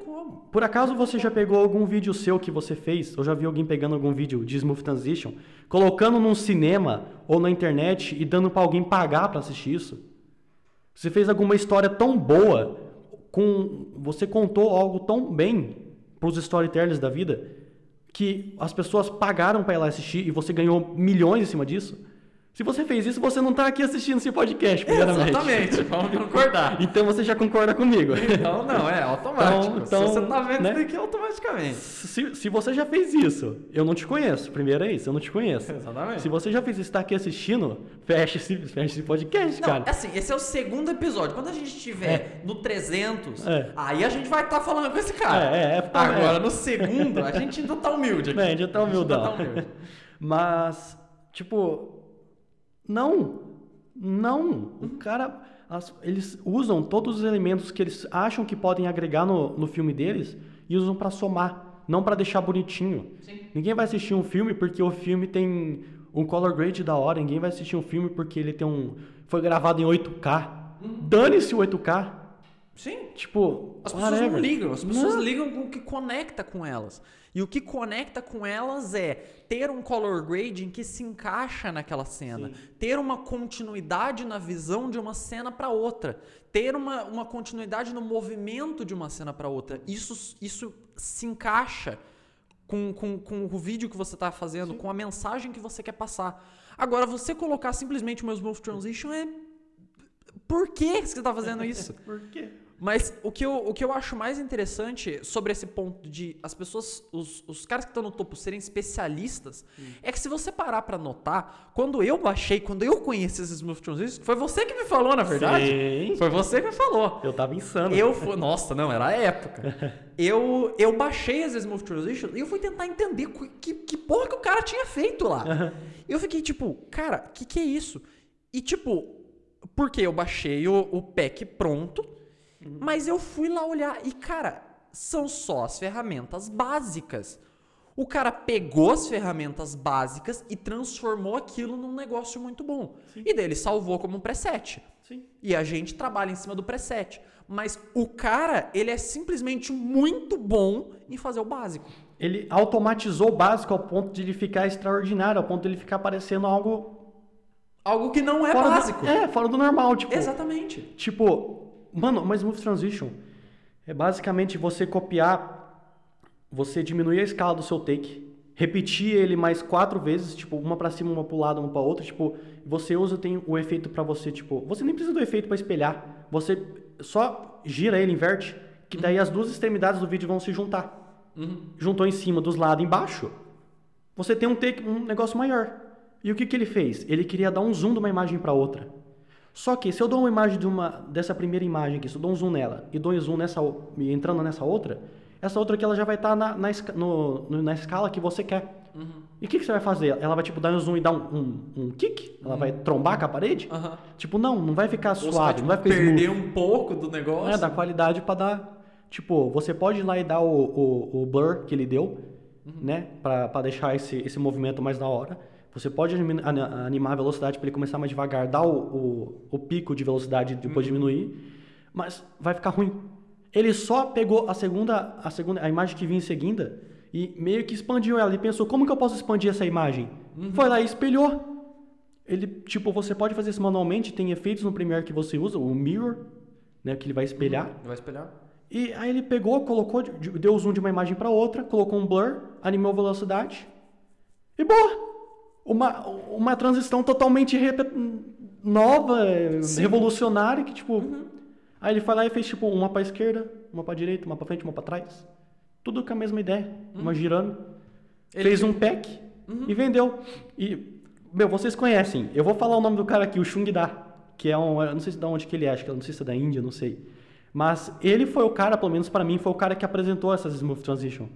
Por acaso você já pegou algum vídeo seu que você fez? Ou já viu alguém pegando algum vídeo de Smooth Transition, colocando num cinema ou na internet e dando para alguém pagar para assistir isso? Você fez alguma história tão boa, com você contou algo tão bem para os storytellers da vida, que as pessoas pagaram para ir lá assistir e você ganhou milhões em cima disso. Se você fez isso, você não está aqui assistindo esse podcast, primeiramente. Exatamente, vamos concordar. então você já concorda comigo. Então, não, é automático. Então, então, se você está vendo né? isso daqui automaticamente. Se, se você já fez isso, eu não te conheço. Primeiro é isso, eu não te conheço. Exatamente. Se você já fez isso está aqui assistindo, feche esse, feche esse podcast, não, cara. assim, esse é o segundo episódio. Quando a gente estiver é. no 300, é. aí a gente vai estar tá falando com esse cara. É, é, é Agora, no segundo, a gente ainda está humilde aqui. É, a gente ainda tá humildão. Tá humilde. Mas, tipo não, não. O cara, as, eles usam todos os elementos que eles acham que podem agregar no, no filme deles e usam para somar, não para deixar bonitinho. Sim. Ninguém vai assistir um filme porque o filme tem um color grade da hora. Ninguém vai assistir um filme porque ele tem um foi gravado em 8K. Uhum. Dane-se o 8K. Sim. Tipo, as pessoas whatever. não ligam, as pessoas Não. ligam com o que conecta com elas. E o que conecta com elas é ter um color grading que se encaixa naquela cena, Sim. ter uma continuidade na visão de uma cena para outra, ter uma, uma continuidade no movimento de uma cena para outra. Isso, isso se encaixa com, com, com o vídeo que você está fazendo, com a mensagem que você quer passar. Agora, você colocar simplesmente uma smooth transition é. Por que você está fazendo isso? Por quê? Mas o que, eu, o que eu acho mais interessante sobre esse ponto de as pessoas, os, os caras que estão no topo serem especialistas, é que se você parar pra notar, quando eu baixei, quando eu conheci esses Smooth Transitions, foi você que me falou, na verdade. Sim. Foi você que me falou. Eu tava insano. Eu fui, nossa, não, era a época. Eu, eu baixei as Smooth Transitions e eu fui tentar entender que, que, que porra que o cara tinha feito lá. E eu fiquei tipo, cara, o que, que é isso? E tipo, porque eu baixei o, o pack pronto, mas eu fui lá olhar e, cara, são só as ferramentas básicas. O cara pegou as ferramentas básicas e transformou aquilo num negócio muito bom. E daí ele salvou como um preset. Sim. E a gente trabalha em cima do preset. Mas o cara, ele é simplesmente muito bom em fazer o básico. Ele automatizou o básico ao ponto de ele ficar extraordinário, ao ponto de ele ficar parecendo algo Algo que não é fora básico. Do, é, fora do normal, tipo. Exatamente. Tipo, mano, uma smooth transition é basicamente você copiar, você diminuir a escala do seu take, repetir ele mais quatro vezes, tipo, uma pra cima, uma pro lado, uma pra outra, tipo, você usa tem o efeito pra você, tipo, você nem precisa do efeito pra espelhar, você só gira ele, inverte, que daí as duas extremidades do vídeo vão se juntar. Juntou em cima, dos lados, embaixo. Você tem um take, um negócio maior. E o que que ele fez? Ele queria dar um zoom de uma imagem para outra. Só que se eu dou uma imagem de uma dessa primeira imagem aqui, se eu dou um zoom nela e dou um zoom nessa entrando nessa outra, essa outra aqui ela já vai estar na, na, no- no- na escala que você quer. E o que, que você vai fazer? Ela vai tipo dar um zoom e dar um, um, um kick? Ela vai trombar com a parede? Aham. Tipo, não, não vai ficar Ou você vai, suave, tipo, não vai ficar perder smooth. um pouco do negócio. É, da qualidade pra dar. Tipo, você pode ir lá e dar o, o, o blur que ele deu, né? Pra, pra deixar esse, esse movimento mais da hora. Você pode animar a velocidade pra ele começar mais devagar, dar o, o, o pico de velocidade e depois diminuir. Mas vai ficar ruim. Ele só pegou a segunda, a segunda, a imagem que vinha em seguida e meio que expandiu ela. Ele pensou, como que eu posso expandir essa imagem? Foi lá e espelhou. Ele, tipo, você pode fazer isso manualmente, tem efeitos no Premiere que você usa, o mirror, né, que ele vai espelhar. Vai espelhar? E aí ele pegou, colocou, de- deu zoom de uma imagem para outra, colocou um blur, animou a velocidade e boa. Uma, uma transição totalmente nova, revolucionária, que tipo... Aí ele foi lá e fez tipo uma para esquerda, uma para direita, uma para frente, uma para trás. Tudo com a mesma ideia, uma girando. Ele fez um pack e vendeu. E, meu, vocês conhecem. Eu vou falar o nome do cara aqui, o Chung Da, que é um, eu não sei se de onde que ele é, acho que eu não sei se é da Índia, não sei. Mas ele foi o cara, pelo menos para mim, foi o cara que apresentou essas Smooth Transition.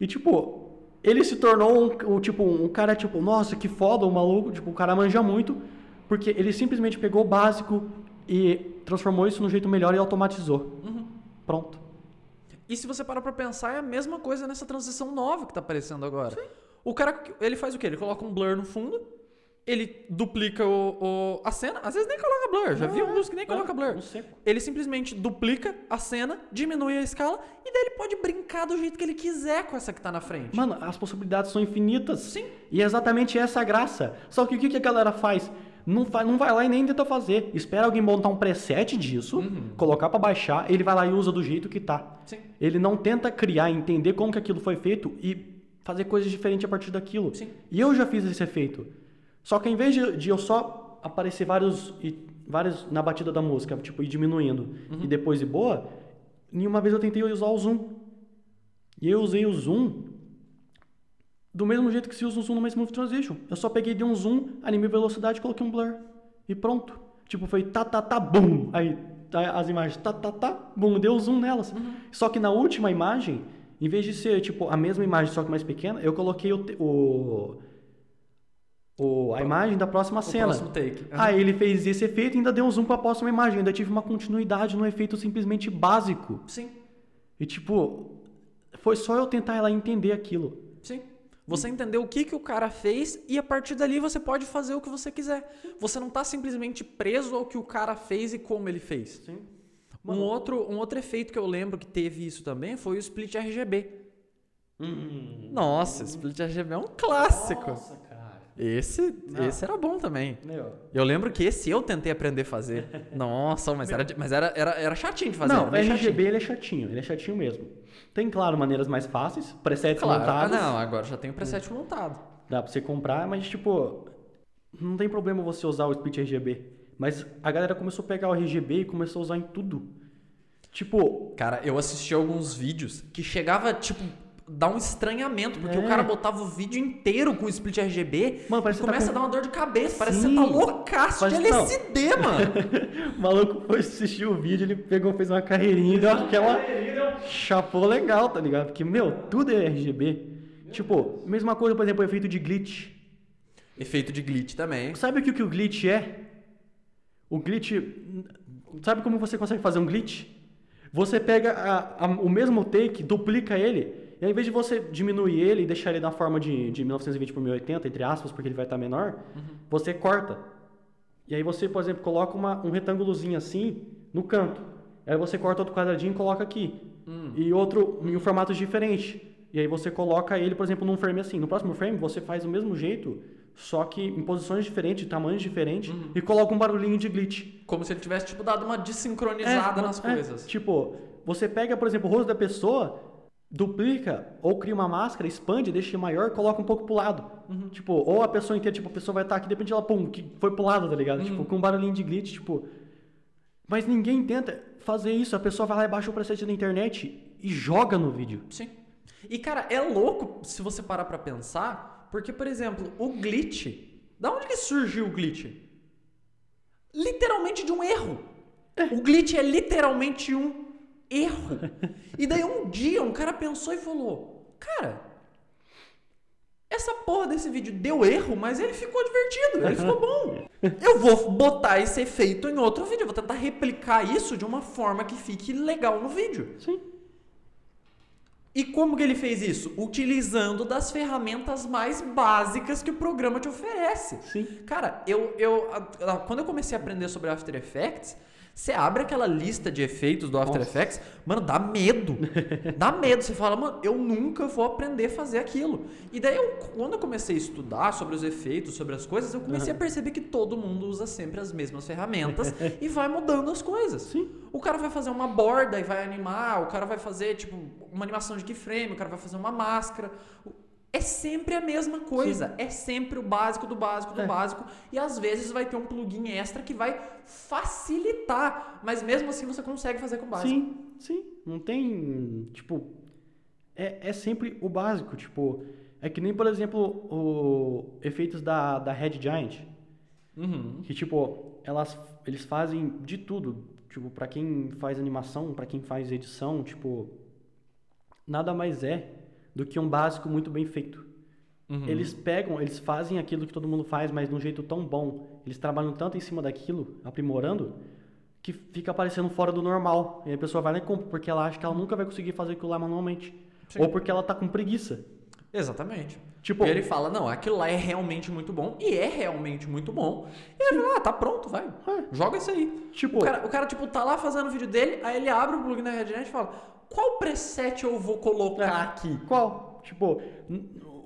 E tipo, ele se tornou um, um, tipo um cara tipo, nossa, que foda, o maluco, tipo, o cara manja muito, porque ele simplesmente pegou o básico e transformou isso num jeito melhor e automatizou. Pronto. E se você parar pra pensar, é a mesma coisa nessa transição nova que tá aparecendo agora. O cara, ele faz o quê? Ele coloca um blur no fundo, ele duplica o, o- a cena, às vezes nem coloca blur, já Não, vi é, alguns que nem é, coloca blur. um. Ele simplesmente duplica a cena, diminui a escala, e daí ele pode brincar do jeito que ele quiser com essa que tá na frente. Mano, as possibilidades são infinitas. Sim. E é exatamente essa a graça. Só que o que, que a galera faz? Não, fa- não vai lá e nem tenta fazer. Espera alguém montar um preset disso, colocar pra baixar, ele vai lá e usa do jeito que tá. Sim. Ele não tenta criar, entender como que aquilo foi feito e fazer coisas diferentes a partir daquilo. Sim. E eu já fiz esse efeito. Só que em vez de, de eu só aparecer vários, e, vários na batida da música, tipo, ir diminuindo e depois ir boa, nenhuma vez eu tentei usar o zoom. E eu usei o zoom do mesmo jeito que se usa um zoom numa Smooth Transition. Eu só peguei, dei um zoom, animei velocidade e coloquei um blur. E pronto. Tipo, foi tá, tá, tá, bum. Aí as imagens tá, tá, tá, bum. Deu zoom nelas. Só que na última imagem, em vez de ser, tipo, a mesma imagem, só que mais pequena, eu coloquei o... o, o a imagem da próxima O cena. próximo take. Uhum. Aí ele fez esse efeito e ainda deu um zoom para a próxima imagem. Ainda tive uma continuidade no efeito simplesmente básico. Sim, E tipo, foi só eu tentar ela entender aquilo. sim. Você entendeu o que, que o cara fez e a partir dali você pode fazer o que você quiser. Você não tá simplesmente preso ao que o cara fez e como ele fez. Sim. Um outro, um outro efeito que eu lembro que teve isso também foi o split RGB. Hum. Nossa, split RGB é um clássico. Nossa, cara. Esse, Não. esse era bom também. Meu. Eu lembro que esse eu tentei aprender a fazer. Nossa, mas, era, mas era, era, era chatinho de fazer. Não, o RGB chatinho. ele é chatinho, ele é chatinho mesmo. Tem, claro, maneiras mais fáceis, presets Claro. Ah, montados. não, agora já tem o preset montado. Dá pra você comprar, mas tipo, não tem problema você usar o split RGB. Mas a galera começou a pegar o RGB e começou a usar em tudo. Tipo, Cara, eu assisti alguns vídeos que chegava, tipo, dar um estranhamento, porque É. o cara botava o vídeo inteiro com o split RGB Mano, e tá começa com- a dar uma dor de cabeça. Parece que você tá loucaço de Parece- não. LSD, mano. o maluco foi assistir o vídeo, ele pegou, fez uma carreirinha e deu aquela chapou legal, tá ligado? Porque, meu, tudo é RGB. Tipo, mesma coisa, por exemplo, o efeito de glitch. Efeito de glitch também. Sabe o que, que o glitch é? O glitch. Sabe como você consegue fazer um glitch? Você pega a- a- o mesmo take, duplica ele, e ao invés de você diminuir ele e deixar ele na forma de, de 1920 por 1080, entre aspas, porque ele vai estar menor, você corta. E aí você, por exemplo, coloca uma- um retângulozinho assim no canto. Aí você corta outro quadradinho e coloca aqui. E outro em um formato diferente. E aí você coloca ele, por exemplo, num frame assim. No próximo frame você faz do mesmo jeito, só que em posições diferentes, tamanhos diferentes, e coloca um barulhinho de glitch. Como se ele tivesse, tipo, dado uma desincronizada É, nas é, coisas. Tipo, você pega, por exemplo, o rosto da pessoa, duplica ou cria uma máscara, expande, deixa maior, coloca um pouco pro lado. Uhum. Tipo, ou a pessoa inteira, tipo, a pessoa vai estar aqui, de repente ela, pum, que foi pro lado, tá ligado? Uhum. Tipo, com um barulhinho de glitch, tipo. Mas ninguém tenta fazer isso. A pessoa vai lá e baixa o preset da internet e joga no vídeo. Sim. E, cara, é louco se você parar pra pensar, porque, por exemplo, o glitch. Da onde que surgiu o glitch? Literalmente de um erro. O glitch é literalmente um erro. E daí um dia um cara pensou e falou: Cara, essa porra desse vídeo deu erro, mas ele ficou divertido, ele ficou bom. Eu vou botar esse efeito em outro vídeo, vou tentar replicar isso de uma forma que fique legal no vídeo. Sim. E como que ele fez isso? Utilizando das ferramentas mais básicas que o programa te oferece. Sim. Cara, eu, eu a- a- quando eu comecei a aprender sobre After Effects, você abre aquela lista de efeitos do After Nossa. Effects, mano, dá medo. dá medo. Você fala, mano, eu nunca vou aprender a fazer aquilo. E daí, eu, quando eu comecei a estudar sobre os efeitos, sobre as coisas, eu comecei a perceber que todo mundo usa sempre as mesmas ferramentas e vai mudando as coisas. Sim. O cara vai fazer uma borda e vai animar, o cara vai fazer, tipo, uma animação de keyframe, o cara vai fazer uma máscara. O- É sempre a mesma coisa. É sempre o básico do básico do É. básico. E às vezes vai ter um plugin extra que vai facilitar. Mas mesmo assim você consegue fazer com o básico. Sim, sim. Não tem. Tipo. É, é sempre o básico. Tipo. É que nem, por exemplo, o efeitos da, da Red Giant. Uhum. Que, tipo, elas, eles fazem de tudo. Tipo, pra quem faz animação, pra quem faz edição, tipo. Nada mais é do que um básico muito bem feito. Uhum. Eles pegam, eles fazem aquilo que todo mundo faz, mas de um jeito tão bom. Eles trabalham tanto em cima daquilo, aprimorando, que fica parecendo fora do normal. E a pessoa vai lá e compra, porque ela acha que ela nunca vai conseguir fazer aquilo lá manualmente. Sim. Ou porque ela tá com preguiça. Exatamente. Tipo, E ele fala, não, aquilo lá é realmente muito bom. E é realmente muito bom. E ele fala, ah, tá pronto, vai. É. Joga isso aí. Tipo- o, cara, o cara, tipo, tá lá fazendo o vídeo dele, aí ele abre o plugin da RedNet e fala, qual preset eu vou colocar É. aqui? qual? Tipo,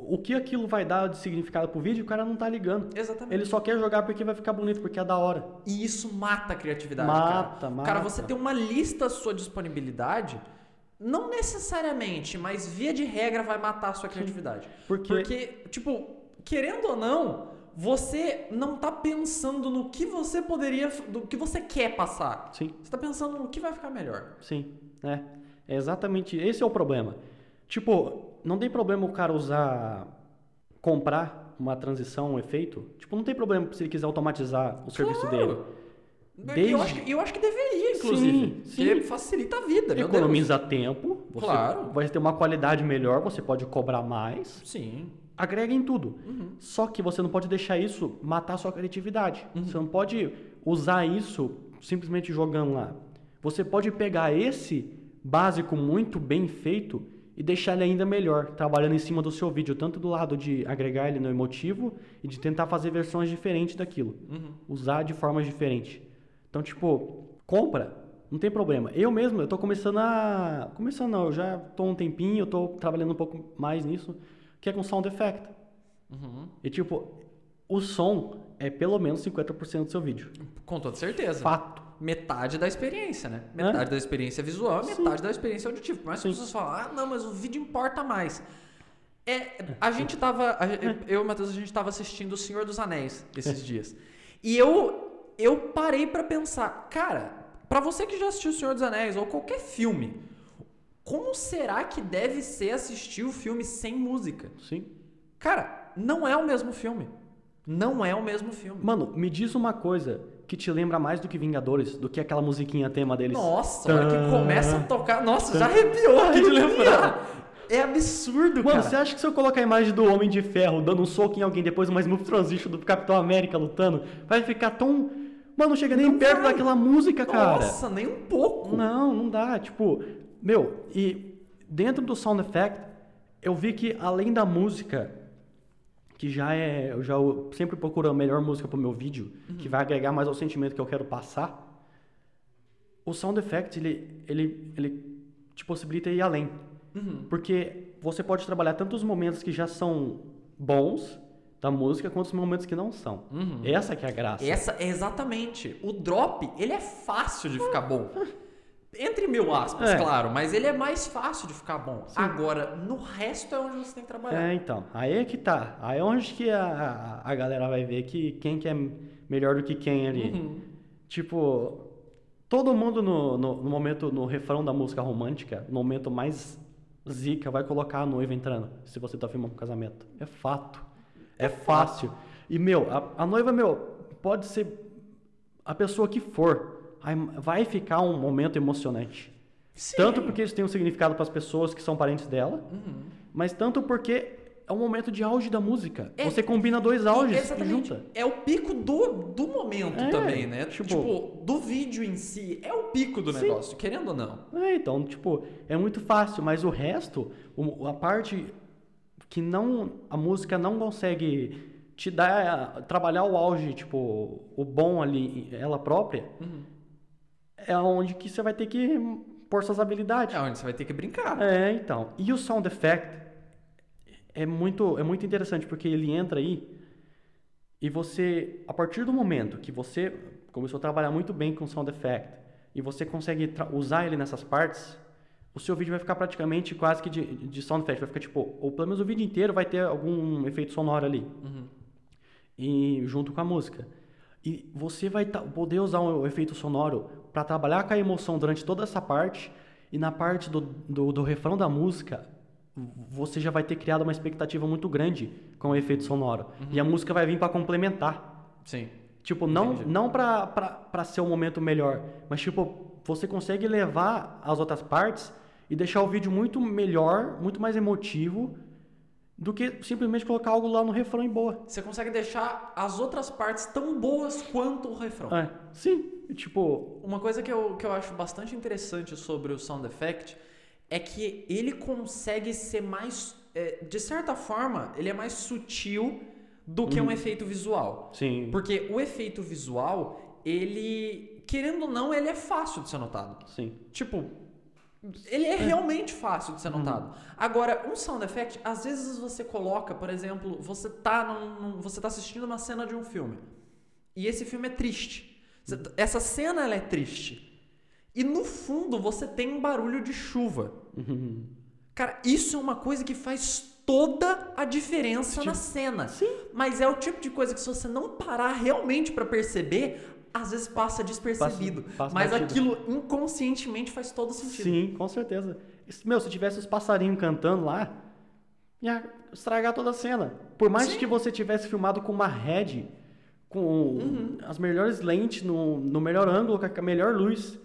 o que aquilo vai dar de significado pro vídeo, o cara não tá ligando. Exatamente. Ele só quer jogar porque vai ficar bonito, porque é da hora. E isso mata a criatividade, Mata, cara. mata. Cara, você tem uma lista à sua disponibilidade, não necessariamente, mas via de regra vai matar a sua criatividade. Porque- Porque, tipo, querendo ou não, você não tá pensando no que você poderia, do que você quer passar. Sim. Você tá pensando no que vai ficar melhor. Sim, é. É exatamente, esse é o problema. Tipo, não tem problema o cara usar, comprar uma transição, um efeito. Tipo, não tem problema se ele quiser automatizar o serviço dele. Desde- Eu, acho que, eu acho que deveria, inclusive. Sim, Porque sim. facilita a vida, Economiza tempo, você Claro. vai ter uma qualidade melhor, você pode cobrar mais. Sim. Agrega em tudo. Uhum. Só que você não pode deixar isso matar a sua criatividade. Você não pode usar isso simplesmente jogando lá. Você pode pegar esse básico muito bem feito e deixar ele ainda melhor, trabalhando em cima do seu vídeo, tanto do lado de agregar ele no emotivo e de tentar fazer versões diferentes daquilo. Uhum. Usar de formas diferentes. Então, tipo, compra Não tem problema. Eu mesmo, eu tô começando a. Começando não, eu já tô um tempinho, eu tô trabalhando um pouco mais nisso, que é com sound effect. Uhum. E tipo, o som é pelo menos 50% do seu vídeo. Com toda certeza. Fato. Metade da experiência, né? Metade da experiência visual, Sim. metade da experiência auditiva. Por mais que as Sim. pessoas falam, ah, não, mas o vídeo importa mais. É, a gente tava. a- eu e o Matheus, a gente tava assistindo O Senhor dos Anéis esses dias. E eu, eu parei pra pensar, cara, pra você que já assistiu O Senhor dos Anéis ou qualquer filme, como será que deve ser assistir o filme sem música? Sim. Cara, não é o mesmo filme. Não é o mesmo filme. Mano, me diz uma coisa que te lembra mais do que Vingadores, do que aquela musiquinha tema deles. Nossa, hora que começa a tocar. Nossa, já arrepiou aqui de lembrar. É absurdo, Mano, cara. você acha que se eu colocar a imagem do Homem de Ferro dando um soco em alguém depois uma smooth transition do Capitão América lutando, vai ficar tão. Mano, não chega nem Não perto vai. daquela música, cara. Nossa, nem um pouco. Não, não dá. Tipo, meu, e dentro do sound effect, eu vi que além da música, que já é. Eu já sempre procuro a melhor música pro meu vídeo, que vai agregar mais ao sentimento que eu quero passar. O sound effect, ele, ele, ele te possibilita ir além. Uhum. Porque você pode trabalhar tanto os momentos que já são bons da música, quanto os momentos que não são. Uhum. Essa que é a graça. Essa exatamente. O drop, ele é fácil de ficar bom. Entre mil aspas, É. claro, mas ele é mais fácil de ficar bom. Agora, no resto é onde você tem que trabalhar. É, então. Aí é que tá. Aí é onde que a, a, galera vai ver que quem que é melhor do que quem ali. Uhum. Tipo, todo mundo no, no, no momento, no refrão da música romântica, no momento mais zica, vai colocar a noiva entrando. Se você tá filmando um casamento. É fato. É fácil. E, meu, a, a noiva, meu, pode ser a pessoa que for. Vai ficar um momento emocionante. Sim. Tanto porque isso tem um significado para as pessoas que são parentes dela, Uhum. mas tanto porque é um momento de auge da música. É, Você combina dois auges e junta. É o pico do, do momento É, também, né? tipo- Tipo, do vídeo em si. É o pico do Sim. negócio, querendo ou não. É, então, tipo, é muito fácil, mas o resto, a parte que não a música não consegue te dar trabalhar o auge, tipo, o bom ali ela própria, Uhum. É onde que você vai ter que pôr suas habilidades. É onde você vai ter que brincar. É, então. E o sound effect é muito, é muito interessante porque ele entra aí e você, a partir do momento que você começou a trabalhar muito bem com sound effect e você consegue usar ele nessas partes, o seu vídeo vai ficar praticamente quase que de, de sound effect. Vai ficar tipo, ou pelo menos o vídeo inteiro vai ter algum efeito sonoro ali. Uhum. E junto com a música. E você vai poder usar o efeito sonoro para trabalhar com a emoção durante toda essa parte. E na parte do, do, do refrão da música, você já vai ter criado uma expectativa muito grande com o efeito sonoro. E a música vai vir para complementar. Sim. Tipo, não, Entendi. não pra, pra, pra ser um momento melhor, mas tipo, você consegue levar as outras partes e deixar o vídeo muito melhor, muito mais emotivo do que simplesmente colocar algo lá no refrão e boa. Você consegue deixar as outras partes tão boas quanto o refrão. É, sim, tipo, Uma coisa que eu, que eu acho bastante interessante sobre o sound effect é que ele consegue ser mais. é, de certa forma, ele é mais sutil do que um efeito visual. sim, Porque o efeito visual, ele. Querendo ou não, ele é fácil de ser notado. sim, Tipo, ele é realmente fácil de ser notado. Agora, um sound effect, às vezes você coloca, por exemplo, você tá, num, você tá assistindo uma cena de um filme. E esse filme é triste. Você- Essa cena ela é triste. E no fundo você tem um barulho de chuva. Uhum. Cara, isso é uma coisa que faz toda a diferença na cena. Sim. Mas é o tipo de coisa que se você não parar realmente pra perceber, às vezes passa despercebido. Passa- passa mas batido. aquilo inconscientemente faz todo sentido. sim, com certeza. Meu, se tivesse os passarinhos cantando lá, ia estragar toda a cena. Por mais Sim. que você tivesse filmado com uma head, com Uhum. as melhores lentes, no, no melhor ângulo, com a melhor luz,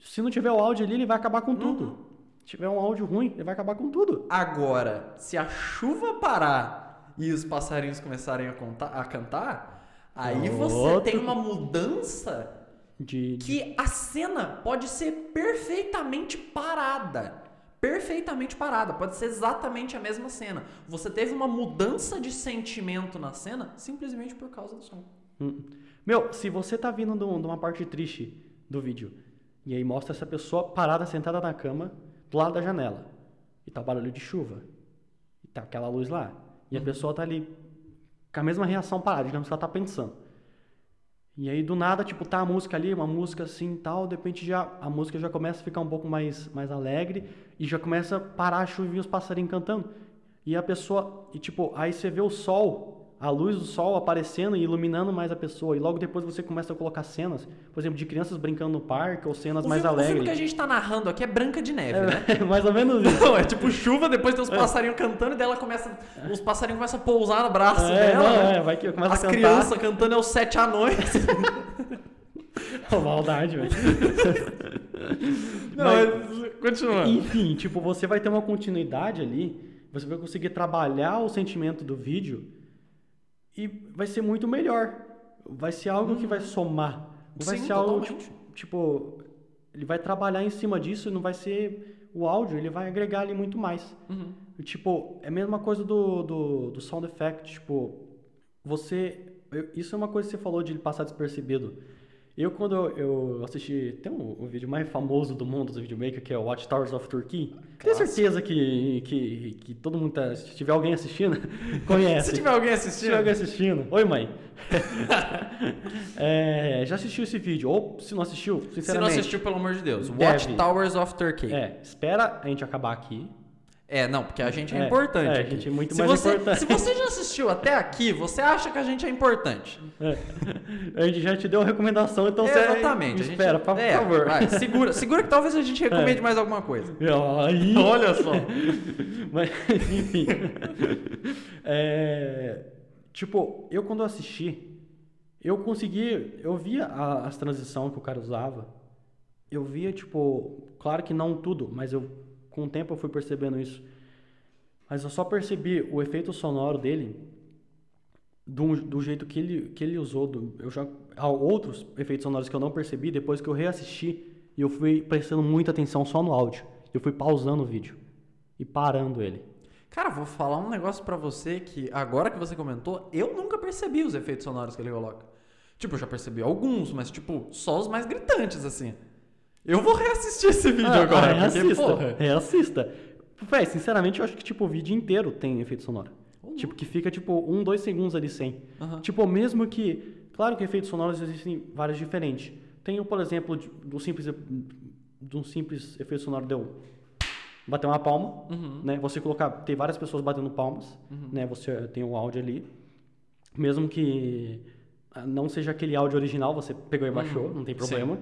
se não tiver o áudio ali, ele vai acabar com tudo. Uhum. Se tiver um áudio ruim, ele vai acabar com tudo. Agora, se a chuva parar e os passarinhos começarem a, contar- a cantar, aí você Outro- tem uma mudança De, que a cena pode ser perfeitamente parada. Perfeitamente parada, pode ser exatamente a mesma cena. Você teve uma mudança de sentimento na cena simplesmente por causa do som. Hum. Meu, se você tá vindo de um- uma parte triste do vídeo E aí mostra essa pessoa parada, sentada na cama, do lado da janela. E tá o barulho de chuva. E tá aquela luz lá. E a Uhum. pessoa tá ali com a mesma reação parada, digamos que ela tá pensando. E aí do nada, tipo, tá a música ali, uma música assim tal, de repente já a música já começa a ficar um pouco mais, mais alegre e já começa a parar a chuva e os passarinhos cantando. E a pessoa, e tipo, aí você vê o sol, a luz do sol aparecendo e iluminando mais a pessoa. E logo depois você começa a colocar cenas, por exemplo, de crianças brincando no parque ou cenas O mais filme, o filme alegres. que a gente tá narrando aqui é Branca de Neve, né? É, mais ou menos isso. Não, é tipo chuva, depois tem os passarinhos cantando e dela começa. Os passarinhos começam a pousar no braço É, dela. não, né? é, vai que começa As a cantar. crianças cantando é os sete anões. Oh, maldade, velho. Não, Mas- mas, continua. Enfim, tipo, você vai ter uma continuidade ali, você vai conseguir trabalhar o sentimento do vídeo e vai ser muito melhor. Vai ser algo que vai somar. Não vai Sim, ser algo, totalmente. tipo, tipo, ele vai trabalhar em cima disso e não vai ser o áudio, ele vai agregar ali muito mais. Uhum. Tipo, é a mesma coisa do, do, do sound effect, tipo, você... isso é uma coisa que você falou de ele passar despercebido. Eu, quando eu, assisti, tem um, o vídeo mais famoso do mundo do videomaker, que é o Watch Towers of Turkey. Tenho certeza que, que, que todo mundo tá, se tiver alguém assistindo, conhece. Se tiver alguém Se assistindo. tiver alguém assistindo, oi mãe. É, já assistiu esse vídeo? Ou se não assistiu, Se não sinceramente. assistiu, pelo amor de Deus. Watch Towers of Turkey. É, espera a gente acabar aqui. É, não, porque a gente é, É, importante. é, a aqui. gente é muito se mais você, importante. Se você já assistiu até aqui, você acha que a gente é importante. É. A gente já te deu a recomendação, então você Exatamente. a gente- espera, por é, favor. vai, segura, segura que talvez a gente recomende mais alguma coisa. Aí, Olha só. Mas, enfim. É, tipo, eu quando assisti, eu consegui, eu via a- as transições que o cara usava. Eu via, tipo, claro que não tudo, mas eu com o tempo eu fui percebendo isso. Mas eu só percebi o efeito sonoro dele do, do jeito que ele, que ele usou. Do, eu já, há outros efeitos sonoros que eu não percebi depois que eu reassisti e eu fui prestando muita atenção só no áudio. Eu fui pausando o vídeo e parando ele. Cara, vou falar um negócio pra você que agora que você comentou, eu nunca percebi os efeitos sonoros que ele coloca. Tipo, eu já percebi alguns, mas tipo, só os mais gritantes, assim. Eu vou reassistir esse vídeo Ah, agora, ah, porque, reassista, porra... reassista. Véi, sinceramente, eu acho que tipo, o vídeo inteiro tem efeito sonoro. Ô, Tipo, que fica tipo um, dois segundos ali sem. Aham. Tipo, mesmo que. Claro que efeitos sonoros existem vários diferentes. Tem, por exemplo, do simples, de um simples efeito sonoro deu bater uma palma, Uhum. né? Você colocar, tem várias pessoas batendo palmas, né? Você tem o áudio ali, mesmo que ah, não seja aquele áudio original, você pegou e baixou, não tem Uhum. Sim.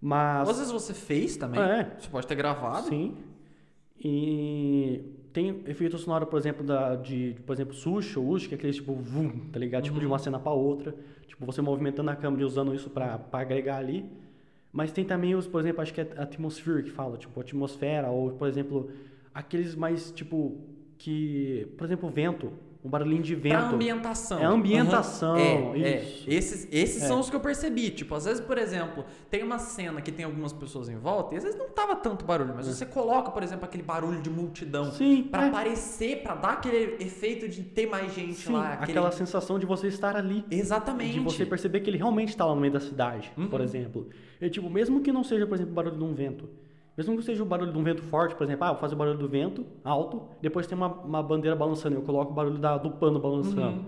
Mas Às vezes você fez também. É. Você pode ter gravado. Sim. E tem efeito sonoro, por exemplo, da, de, por exemplo, sushi ou ush, que é aquele tipo vum, tá ligado? Tipo de uma cena pra outra. Tipo, você movimentando a câmera e usando isso pra, pra agregar ali. Mas tem também os, por exemplo, acho que é atmosphere que fala, tipo, atmosfera, ou, por exemplo, aqueles mais, tipo, que, por exemplo, vento, um barulhinho de vento. Pra ambientação. É ambientação, Aham. É, isso. é. Esses, esses É. são os que eu percebi. Tipo, às vezes, por exemplo, tem uma cena que tem algumas pessoas em volta e às vezes não tava tanto barulho, mas você coloca, por exemplo, aquele barulho de multidão. Sim, Pra é. aparecer, pra dar aquele efeito de ter mais gente Sim, lá. Aquele... aquela sensação de você estar ali. Exatamente. De você perceber que ele realmente está lá no meio da cidade, por exemplo. E, tipo, mesmo que não seja, por exemplo, o barulho de um vento. Mesmo que seja o barulho de um vento forte, por exemplo, ah, eu faço o barulho do vento alto, depois tem uma, uma bandeira balançando, eu coloco o barulho da, do pano balançando.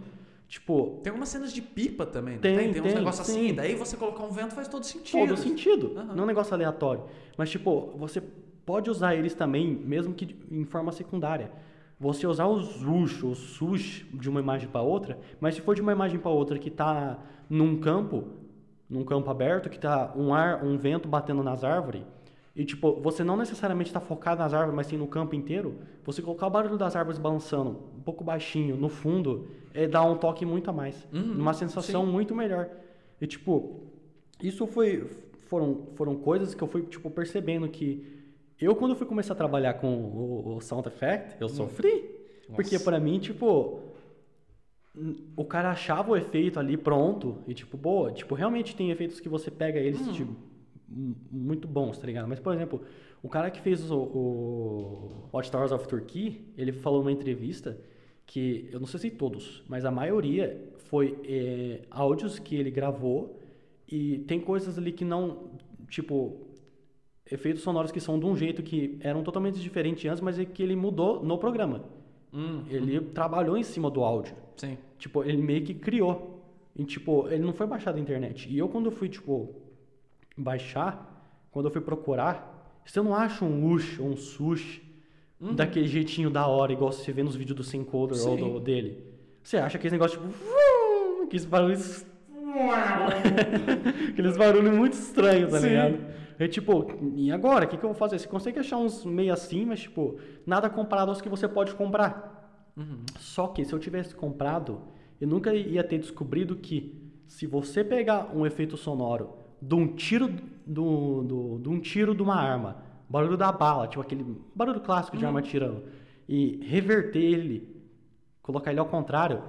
Tipo, Tem algumas cenas de pipa também, não Tem, tem? Tem uns tem, negócios sim. assim, daí você colocar um vento faz todo sentido. todo sentido. Aham. Não é um negócio aleatório. Mas, tipo, você pode usar eles também, mesmo que em forma secundária. Você usar os rush, ou sush de uma imagem para outra, mas se for de uma imagem para outra que tá num campo, num campo aberto, que tá um ar, um vento batendo nas árvores, e tipo, você não necessariamente está focado nas árvores, mas sim no campo inteiro, você colocar o barulho das árvores balançando um pouco baixinho no fundo, é, dá um toque muito a mais. Uhum, uma sensação muito melhor. E tipo, isso foi foram foram coisas que eu fui tipo percebendo que eu quando fui começar a trabalhar com o, o sound effect, eu sofri. Porque Nossa. pra mim, tipo, o cara achava o efeito ali pronto e tipo, boa, tipo, realmente tem efeitos que você pega eles tipo, m- muito bons, tá ligado? Mas por exemplo, o cara que fez o, o Watch Towers of Turkey, ele falou numa entrevista que eu não sei se todos, mas a maioria foi é, áudios que ele gravou e tem coisas ali que não, tipo, efeitos sonoros que são de um jeito que eram totalmente diferentes antes, mas é que ele mudou no programa. Hum, Ele trabalhou em cima do áudio. sim. Tipo, ele meio que criou. E, tipo, ele não foi baixado da internet. E eu, quando fui, tipo, baixar, quando eu fui procurar, você não acha um lush ou um sushi daquele jeitinho da hora, igual você vê nos vídeos do Syncoder ou Sim. do, dele. Você acha aquele negócio, tipo, "Vum", aqueles barulhos... aqueles barulhos muito estranhos, tá Sim. ligado? É tipo, e agora? O que, que eu vou fazer? Você consegue achar uns meio assim, mas, tipo, nada comparado aos que você pode comprar. Só que se eu tivesse comprado, eu nunca ia ter descobrido que se você pegar um efeito sonoro de um tiro do, do, de um tiro de uma arma, barulho da bala, tipo aquele barulho clássico de arma tirando, e reverter ele, colocar ele ao contrário,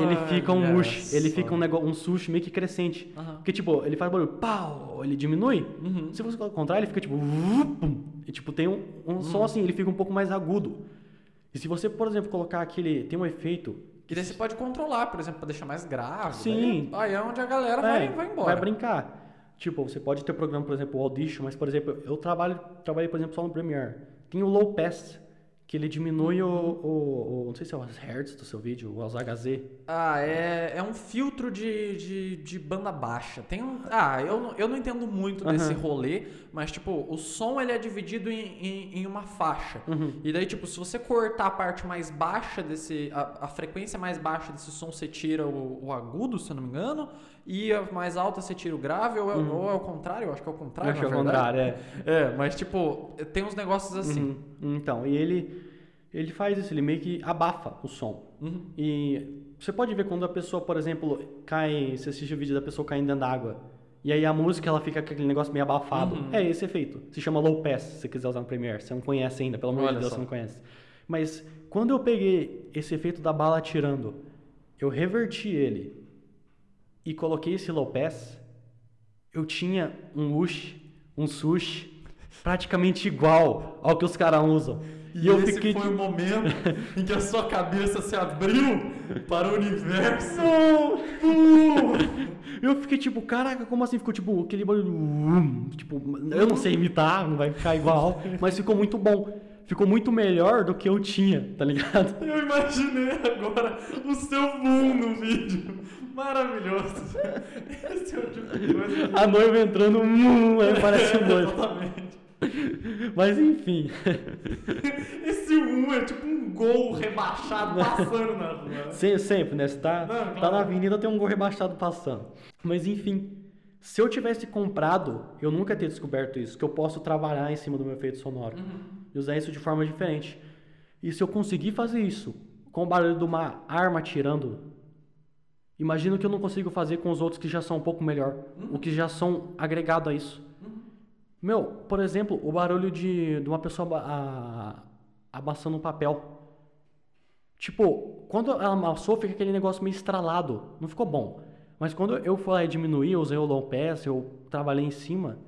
ele fica um mush, ele fica um negócio, um sushi meio que crescente. Aham. Porque tipo, ele faz barulho, pau, ele diminui. Uhum. Se você colocar ao contrário, ele fica tipo, vupum, e tipo tem um, um Uhum. som assim, ele fica um pouco mais agudo. E se você, por exemplo, colocar aquele, tem um efeito Que daí você pode controlar, por exemplo, pra deixar mais grave. Sim. Daí, aí é onde a galera É, vai, vai embora. Vai brincar. Tipo, você pode ter programa, por exemplo, o Audition, mas, por exemplo, eu trabalho, trabalhei, por exemplo, só no Premiere. Tem o Low Pass, que ele diminui o, o, o- Não sei se é os hertz do seu vídeo, os HZ. Ah, é, é um filtro de, de, de banda baixa. Tem um. Ah, eu, não- eu não entendo muito desse Aham. rolê, mas tipo, o som ele é dividido em, em, em uma faixa. Uhum. E daí, tipo, se você cortar a parte mais baixa desse. A, a frequência mais baixa desse som, você tira o, o agudo, se eu não me engano. E a mais alta você tira o grave, ou, é- ou é o contrário, eu acho que é o contrário. Uhum. Acho que é o contrário, é. É, mas tipo, tem uns negócios assim. Uhum. Então, e ele, ele faz isso, ele meio que abafa o som. Uhum. E você pode ver quando a pessoa, por exemplo, cai, você assiste o vídeo da pessoa caindo dentro d'água. E aí a música ela fica com aquele negócio meio abafado. Uhum. É esse efeito. Se chama low pass, se você quiser usar no Premiere. Você não conhece ainda, pelo amor Olha de Deus, só. você não conhece. Mas quando eu peguei esse efeito da bala atirando, eu reverti ele e coloquei esse low pass, eu tinha um lush, um sushi praticamente igual ao que os caras usam. E, eu esse fiquei foi o momento em que a sua cabeça se abriu para o universo. Eu fiquei tipo, caraca, como assim? Ficou tipo aquele barulho. um, Tipo, eu não sei imitar, não vai ficar igual, mas ficou muito bom. Ficou muito melhor do que eu tinha, tá ligado? Eu imaginei agora o seu boom no vídeo. Maravilhoso. Esse é o tipo de coisa. A noiva entrando, hum, aí parece um noivo. Exatamente. Mas enfim. Esse um é tipo um gol rebaixado passando na rua. Se- Sempre, né? Você tá, Não, tá claro. na avenida, tem um gol rebaixado passando. Mas enfim, se eu tivesse comprado, eu nunca teria descoberto isso, que eu posso trabalhar em cima do meu efeito sonoro. E usar isso de forma diferente. E se eu conseguir fazer isso com o barulho de uma arma atirando, imagino que eu não consigo fazer com os outros que já são um pouco melhor, o que já são agregado a isso. Meu, por exemplo, o barulho de, de uma pessoa aba- a- amassando um papel. Tipo, quando ela amassou, fica aquele negócio meio estralado. Não ficou bom. Mas quando eu fui lá e diminuí, eu usei o low pass, eu trabalhei em cima.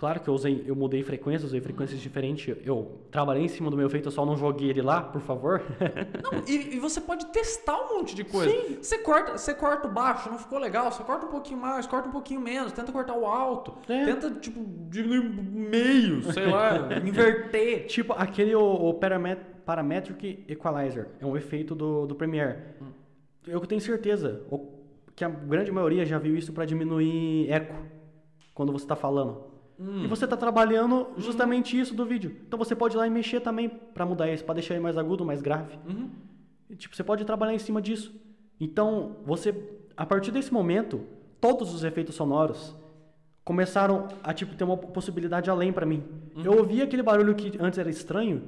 Claro que eu usei, eu mudei frequências, usei frequências diferentes. Eu trabalhei em cima do meu efeito, eu só não joguei ele lá, por favor. Não, e, e você pode testar um monte de coisa. Você corta, você corta o baixo, não ficou legal, você corta um pouquinho mais, corta um pouquinho menos, tenta cortar o alto, É. tenta, tipo, diminuir meio, sei lá, inverter. tipo, aquele o, o paramet- Parametric Equalizer. É um efeito do, do Premiere. Eu tenho certeza que a grande maioria já viu isso para diminuir eco quando você está falando. E você está trabalhando justamente isso do vídeo. Então você pode ir lá e mexer também para mudar isso, para deixar ele mais agudo, mais grave. Uhum. E, Tipo, você pode trabalhar em cima disso. Então, você, a partir desse momento, todos os efeitos sonoros começaram a tipo ter uma possibilidade além pra mim. Eu ouvia aquele barulho que antes era estranho,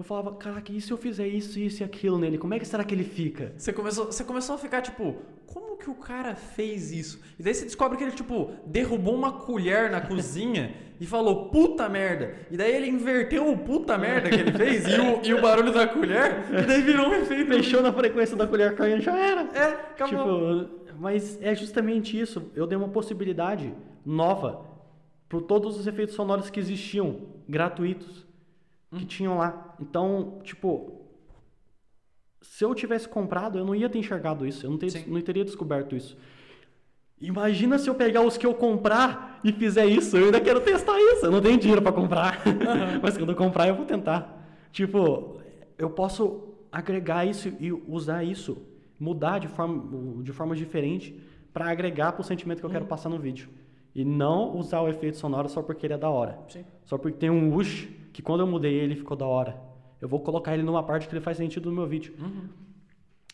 eu falava, caraca, e se eu fizer isso, isso e aquilo nele, como é que será que ele fica? Você começou, você começou a ficar tipo, como que o cara fez isso? E daí você descobre que ele, tipo, derrubou uma colher na cozinha e falou, puta merda. E daí ele inverteu o puta merda que ele fez e o, e o barulho da colher, e daí virou um efeito. Fechou na frequência da colher caindo, já era. É, acabou. Tipo, mas é justamente isso. Eu dei uma possibilidade nova para todos os efeitos sonoros que existiam, gratuitos, que tinham lá. Então, tipo, se eu tivesse comprado, eu não ia ter enxergado isso. Eu não, ter- não teria descoberto isso. Imagina se eu pegar os que eu comprar e fizer isso. Eu ainda quero testar isso. Eu não tenho dinheiro para comprar. Uhum. Mas quando eu comprar, eu vou tentar. Tipo, eu posso agregar isso e usar isso, mudar de forma, de forma diferente para agregar para o sentimento que eu quero uhum. passar no vídeo. E não usar o efeito sonoro só porque ele é da hora. Sim. Só porque tem um whoosh que quando eu mudei ele ficou da hora. Eu vou colocar ele numa parte que ele faz sentido no meu vídeo. Uhum.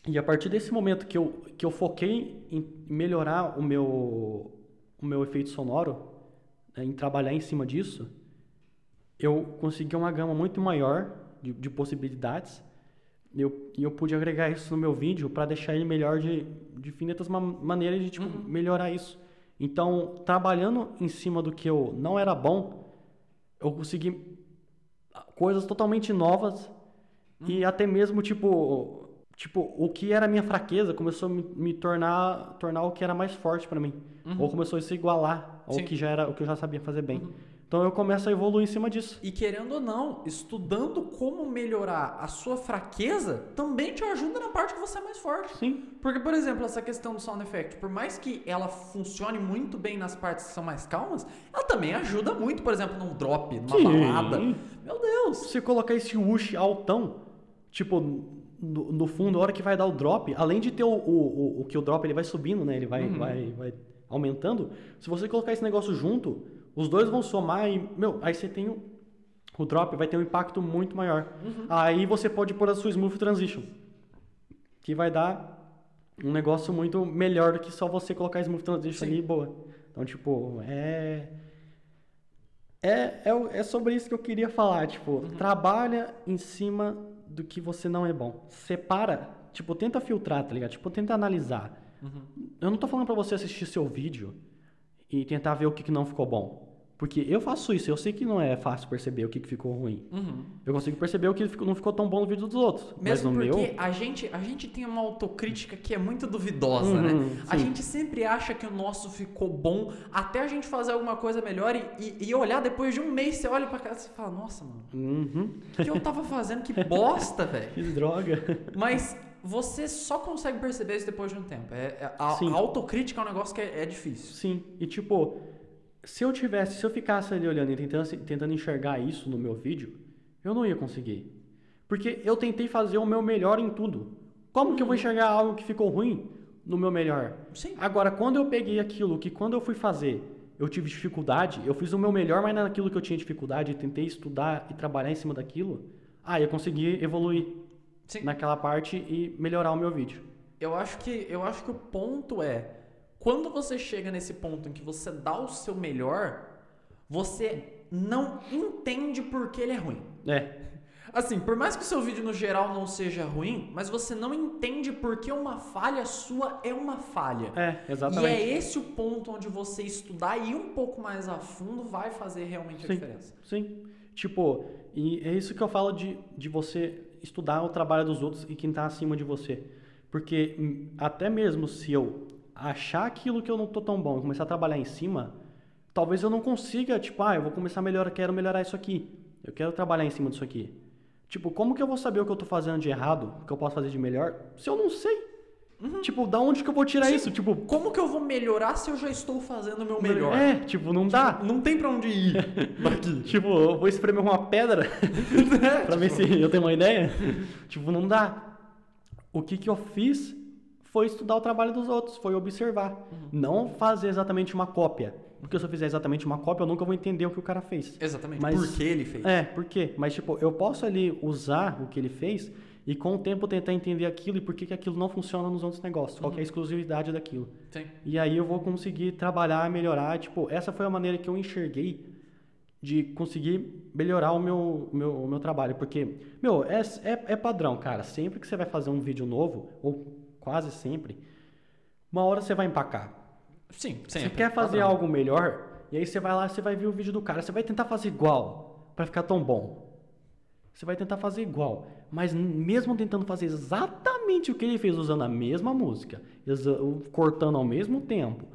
E a partir desse momento que eu, que eu foquei em melhorar o meu, o meu efeito sonoro, né, em trabalhar em cima disso, eu consegui uma gama muito maior de, de possibilidades e eu, eu pude agregar isso no meu vídeo para deixar ele melhor de, de infinitas maneiras de tipo, uhum. melhorar isso. Então, trabalhando em cima do que eu não era bom, eu consegui coisas totalmente novas uhum. e até mesmo tipo tipo, o que era minha fraqueza começou a me, me tornar, tornar o que era mais forte para mim. Uhum. Ou começou a se igualar ao Sim. que já era, o que eu já sabia fazer bem. Uhum. Então eu começo a evoluir em cima disso. E querendo ou não, estudando como melhorar a sua fraqueza também te ajuda na parte que você é mais forte. Sim. Porque, por exemplo, essa questão do sound effect, por mais que ela funcione muito bem nas partes que são mais calmas, ela também ajuda muito, por exemplo, num drop, numa Sim. balada. Meu Deus! Se colocar esse whoosh altão, tipo, no, no, fundo, a hora que vai dar o drop, além de ter o, o, o, o que o drop ele vai subindo, né? Ele vai, uhum. vai, vai aumentando. Se você colocar esse negócio junto, os dois vão somar e, meu, aí você tem o, o drop, vai ter um impacto muito maior. Uhum. Aí você pode pôr a sua Smooth Transition, que vai dar um negócio muito melhor do que só você colocar Smooth Transition Sim. ali e boa. Então, tipo, é... É, é, é sobre isso que eu queria falar, tipo, uhum. trabalha em cima do que você não é bom. Separa, tipo, tenta filtrar, tá ligado? Tipo, tenta analisar. Uhum. Eu não tô falando para você assistir seu vídeo e tentar ver o que, que não ficou bom. Porque eu faço isso, eu sei que não é fácil perceber o que, que ficou ruim. Uhum. Eu consigo perceber o que não ficou tão bom no vídeo dos outros. Mesmo mas no porque meu... a, gente, a gente tem uma autocrítica que é muito duvidosa, uhum, né? Sim. A gente sempre acha que o nosso ficou bom até a gente fazer alguma coisa melhor e, e, e olhar depois de um mês, você olha pra casa e fala, nossa, mano, uhum. o que eu tava fazendo? Que bosta, velho. Que droga. Mas você só consegue perceber isso depois de um tempo. É, é a, a, autocrítica é um negócio que é, é difícil. Sim, e tipo se eu tivesse, se eu ficasse ali olhando e tentando, tentando enxergar isso no meu vídeo, eu não ia conseguir. Porque eu tentei fazer o meu melhor em tudo. Como que eu vou uhum. enxergar algo que ficou ruim no meu melhor? Sim. Agora, quando eu peguei aquilo que quando eu fui fazer, eu tive dificuldade, eu fiz o meu melhor, mas naquilo que eu tinha dificuldade, tentei estudar e trabalhar em cima daquilo, ah, eu consegui evoluir Sim. naquela parte e melhorar o meu vídeo. Eu acho que eu acho que o ponto é quando você chega nesse ponto em que você dá o seu melhor, você não entende por que ele é ruim. É. Assim, por mais que o seu vídeo no geral não seja ruim, mas você não entende por que uma falha sua é uma falha. É, exatamente. E é esse o ponto onde você estudar e ir um pouco mais a fundo vai fazer realmente sim, a diferença. Sim. Tipo, e é isso que eu falo de, de você estudar o trabalho dos outros e quem está acima de você. Porque hum, até mesmo se eu achar aquilo que eu não tô tão bom e começar a trabalhar em cima, talvez eu não consiga, tipo, ah, eu vou começar a melhorar, quero melhorar isso aqui. Eu quero trabalhar em cima disso aqui. Tipo, como que eu vou saber o que eu tô fazendo de errado, o que eu posso fazer de melhor, se eu não sei? Uhum. Tipo, da onde que eu vou tirar Sim. isso? Tipo, como que eu vou melhorar se eu já estou fazendo o meu melhor? É, tipo, não dá. Tipo, não tem pra onde ir daqui. tipo, eu vou espremer uma pedra é, pra tipo... ver se eu tenho uma ideia. tipo, não dá. O que que eu fiz foi estudar o trabalho dos outros, foi observar. Uhum. Não fazer exatamente uma cópia. Porque se eu fizer exatamente uma cópia, eu nunca vou entender o que o cara fez. Exatamente. Mas, por que ele fez. É, por quê? Mas, tipo, eu posso ali usar o que ele fez e com o tempo tentar entender aquilo e por que, que aquilo não funciona nos outros negócios. Uhum. Qual é a uhum. exclusividade daquilo. Sim. E aí eu vou conseguir trabalhar, melhorar. Tipo, essa foi a maneira que eu enxerguei de conseguir melhorar o meu, meu, o meu trabalho. Porque, meu, é, é, é padrão, cara. Sempre que você vai fazer um vídeo novo, ou quase sempre, uma hora você vai empacar. Sim, sempre. Você quer fazer algo melhor, e aí você vai lá, você vai ver o vídeo do cara, você vai tentar fazer igual para ficar tão bom. Você vai tentar fazer igual, mas mesmo tentando fazer exatamente o que ele fez usando a mesma música, cortando ao mesmo tempo,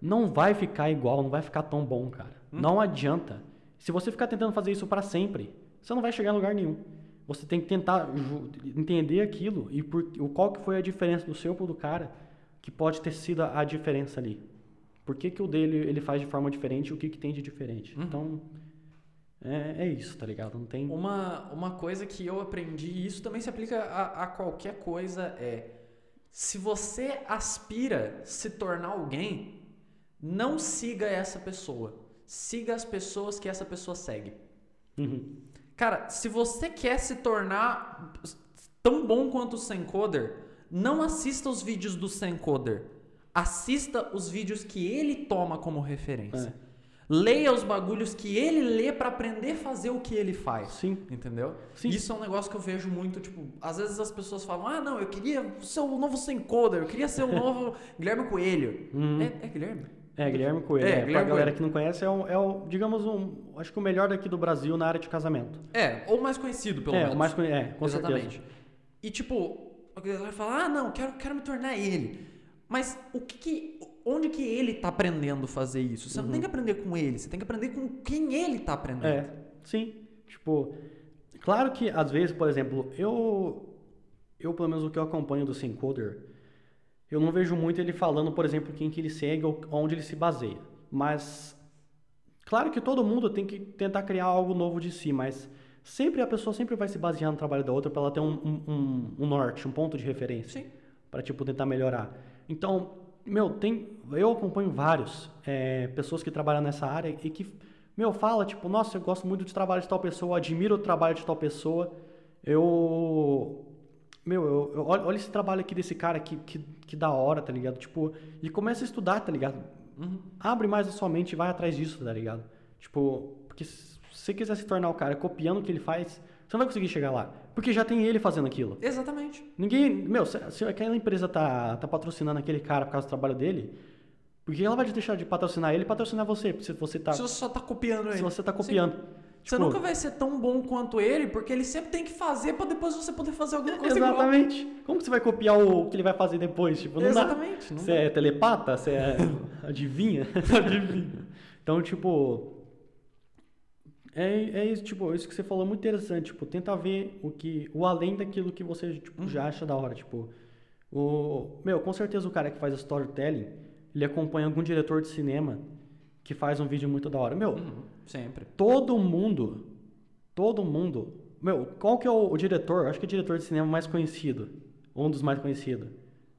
não vai ficar igual, não vai ficar tão bom, cara. Hum. Não adianta. Se você ficar tentando fazer isso para sempre, você não vai chegar em lugar nenhum. Você tem que tentar entender aquilo e por, qual que foi a diferença do seu pro do cara que pode ter sido a diferença ali. Por que, que o dele ele faz de forma diferente e o que, que tem de diferente? Uhum. Então, é, é isso, tá ligado? Não tem. Uma, uma coisa que eu aprendi, e isso também se aplica a, a qualquer coisa, é se você aspira se tornar alguém, não siga essa pessoa. Siga as pessoas que essa pessoa segue. Uhum. Cara, se você quer se tornar tão bom quanto o Sencoder, não assista os vídeos do Sencoder. Assista os vídeos que ele toma como referência. É. Leia os bagulhos que ele lê para aprender a fazer o que ele faz. Sim. Entendeu? Sim. Isso é um negócio que eu vejo muito, tipo, às vezes as pessoas falam, ah, não, eu queria ser o novo Sencoder, eu queria ser o novo Guilherme Coelho. Uhum. É, é Guilherme? É, Guilherme Coelho. É, É, Guilherme pra galera Coelho. que não conhece, é o, é o, digamos, um, acho que o melhor daqui do Brasil na área de casamento. É, ou mais conhecido, pelo é, menos. mais conhe- é, com Exatamente. certeza. E tipo, a galera fala, ah, não, quero, quero me tornar ele. Mas o que, que onde que ele tá aprendendo a fazer isso? Você não tem que aprender com ele, você tem que aprender com quem ele tá aprendendo. Uhum. É, sim. Tipo, claro que às vezes, por exemplo, eu, eu pelo menos o que eu acompanho do Syncoder, eu não vejo muito ele falando, por exemplo, quem que ele segue ou onde ele se baseia. Mas, claro que todo mundo tem que tentar criar algo novo de si, mas sempre a pessoa sempre vai se basear no trabalho da outra para ela ter um, um, um- norte, um ponto de referência. Para tipo tentar melhorar. Então, meu, tem, eu acompanho vários é, pessoas que trabalham nessa área e que, meu, fala tipo, nossa, eu gosto muito do trabalho de tal pessoa, admiro o trabalho de tal pessoa. Eu, meu, eu, eu- olha, olha esse trabalho aqui desse cara que, que, que da hora, tá ligado? Tipo, e começa a estudar, tá ligado? Abre mais a sua mente e vai atrás disso, tá ligado? Tipo, porque se você quiser se tornar o cara copiando o que ele faz, você não vai conseguir chegar lá. Porque já tem ele fazendo aquilo. Exatamente. Ninguém. Meu, se, se aquela empresa tá, tá patrocinando aquele cara por causa do trabalho dele, por que ela vai deixar de patrocinar ele e patrocinar você? Se você tá, Se você só tá copiando ele. se você tá Sim. Copiando. Você Tipo, nunca vai ser tão bom quanto ele, porque ele sempre tem que fazer pra depois você poder fazer alguma coisa igual. Exatamente. Como que você vai copiar o que ele vai fazer depois? Tipo, não dá. Exatamente. Não Você é telepata? Você é adivinha? adivinha. Então, tipo. É, é isso, tipo, isso que você falou é muito interessante. Tipo, tenta ver o que. O além daquilo que você tipo, Uhum. já acha da hora. Tipo. O, meu, com certeza o cara que faz storytelling, ele acompanha algum diretor de cinema que faz um vídeo muito da hora. Meu, Uhum, Sempre. todo mundo, todo mundo, meu, qual que é o, o diretor? Acho que é o diretor de cinema mais conhecido, um dos mais conhecidos,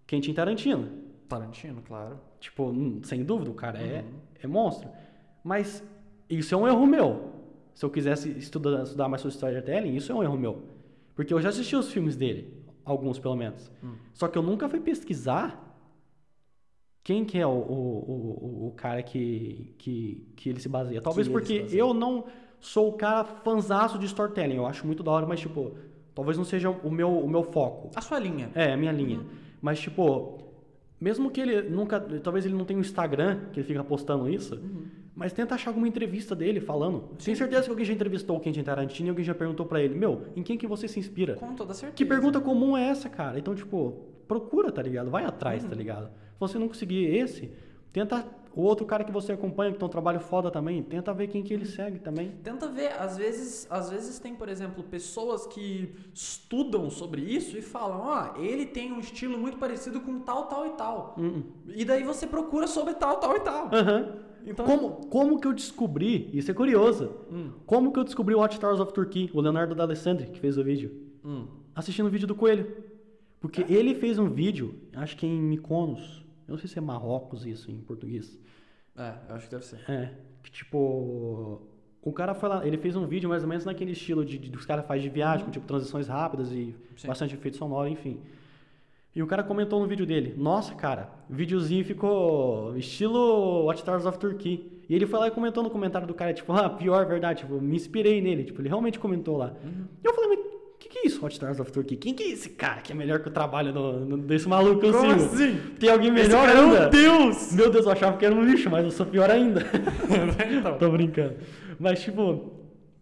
Quentin Tarantino. Tarantino, claro. Tipo, hum, sem dúvida, o cara é, Uhum. é monstro. Mas isso é um erro meu. Se eu quisesse estudar, estudar mais sobre storytelling, isso é um erro meu. Porque eu já assisti os filmes dele, alguns pelo menos. Hum. Só que eu nunca fui pesquisar quem que é o, o, o, o cara que, que, que ele se baseia. Talvez se porque eu não sou o cara fanzaço de storytelling. Eu acho muito da hora, mas tipo, talvez não seja o meu, o meu foco. A sua linha. É, a minha linha. Mas, tipo, mesmo que ele nunca. Talvez ele não tenha um Instagram que ele fica postando isso, mas tenta achar alguma entrevista dele falando. Tenho certeza que alguém já entrevistou o Quentin Tarantino e alguém já perguntou pra ele: Meu, em quem que você se inspira? Com toda certeza. Que pergunta comum é essa, cara? Então, tipo, procura, tá ligado? Vai atrás, tá ligado? Se você não conseguir esse, tenta o outro cara que você acompanha, que tem um trabalho foda também, tenta ver quem que ele segue também. Tenta ver, às vezes, às vezes tem, por exemplo, pessoas que estudam sobre isso e falam, ó, ele tem um estilo muito parecido com tal, tal e tal. Hum, E daí você procura sobre tal, tal e tal. Aham. Então, Como, como que eu descobri? Isso é curioso. Hum. Como que eu descobri o Watch Towers of Turkey? O Leonardo D'Alessandri, que fez o vídeo. Hum. Assistindo o vídeo do Coelho. Porque ele fez um vídeo, acho que em Mykonos. Eu não sei se é Marrocos isso em português. É, eu acho que deve ser. É, que tipo. O cara foi lá, ele fez um vídeo mais ou menos naquele estilo de, de- que os caras fazem de viagem, com tipo transições rápidas e Sim. bastante efeito sonoro, enfim. E o cara comentou no vídeo dele: Nossa, cara, o videozinho ficou estilo Watch Towers of Turkey. E ele foi lá e comentou no comentário do cara, tipo, ah, pior, verdade, tipo, me inspirei nele. Tipo, ele realmente comentou lá. E eu falei, que, que é isso, Watch Towers of Turkey? Quem que é esse cara que é melhor que o trabalho do- do- desse maluco eu Como sigo? assim? Tem alguém Esse melhor cara é ainda? deus! Meu Deus, eu achava que era um lixo, mas eu sou pior ainda. então. Tô brincando. Mas, tipo,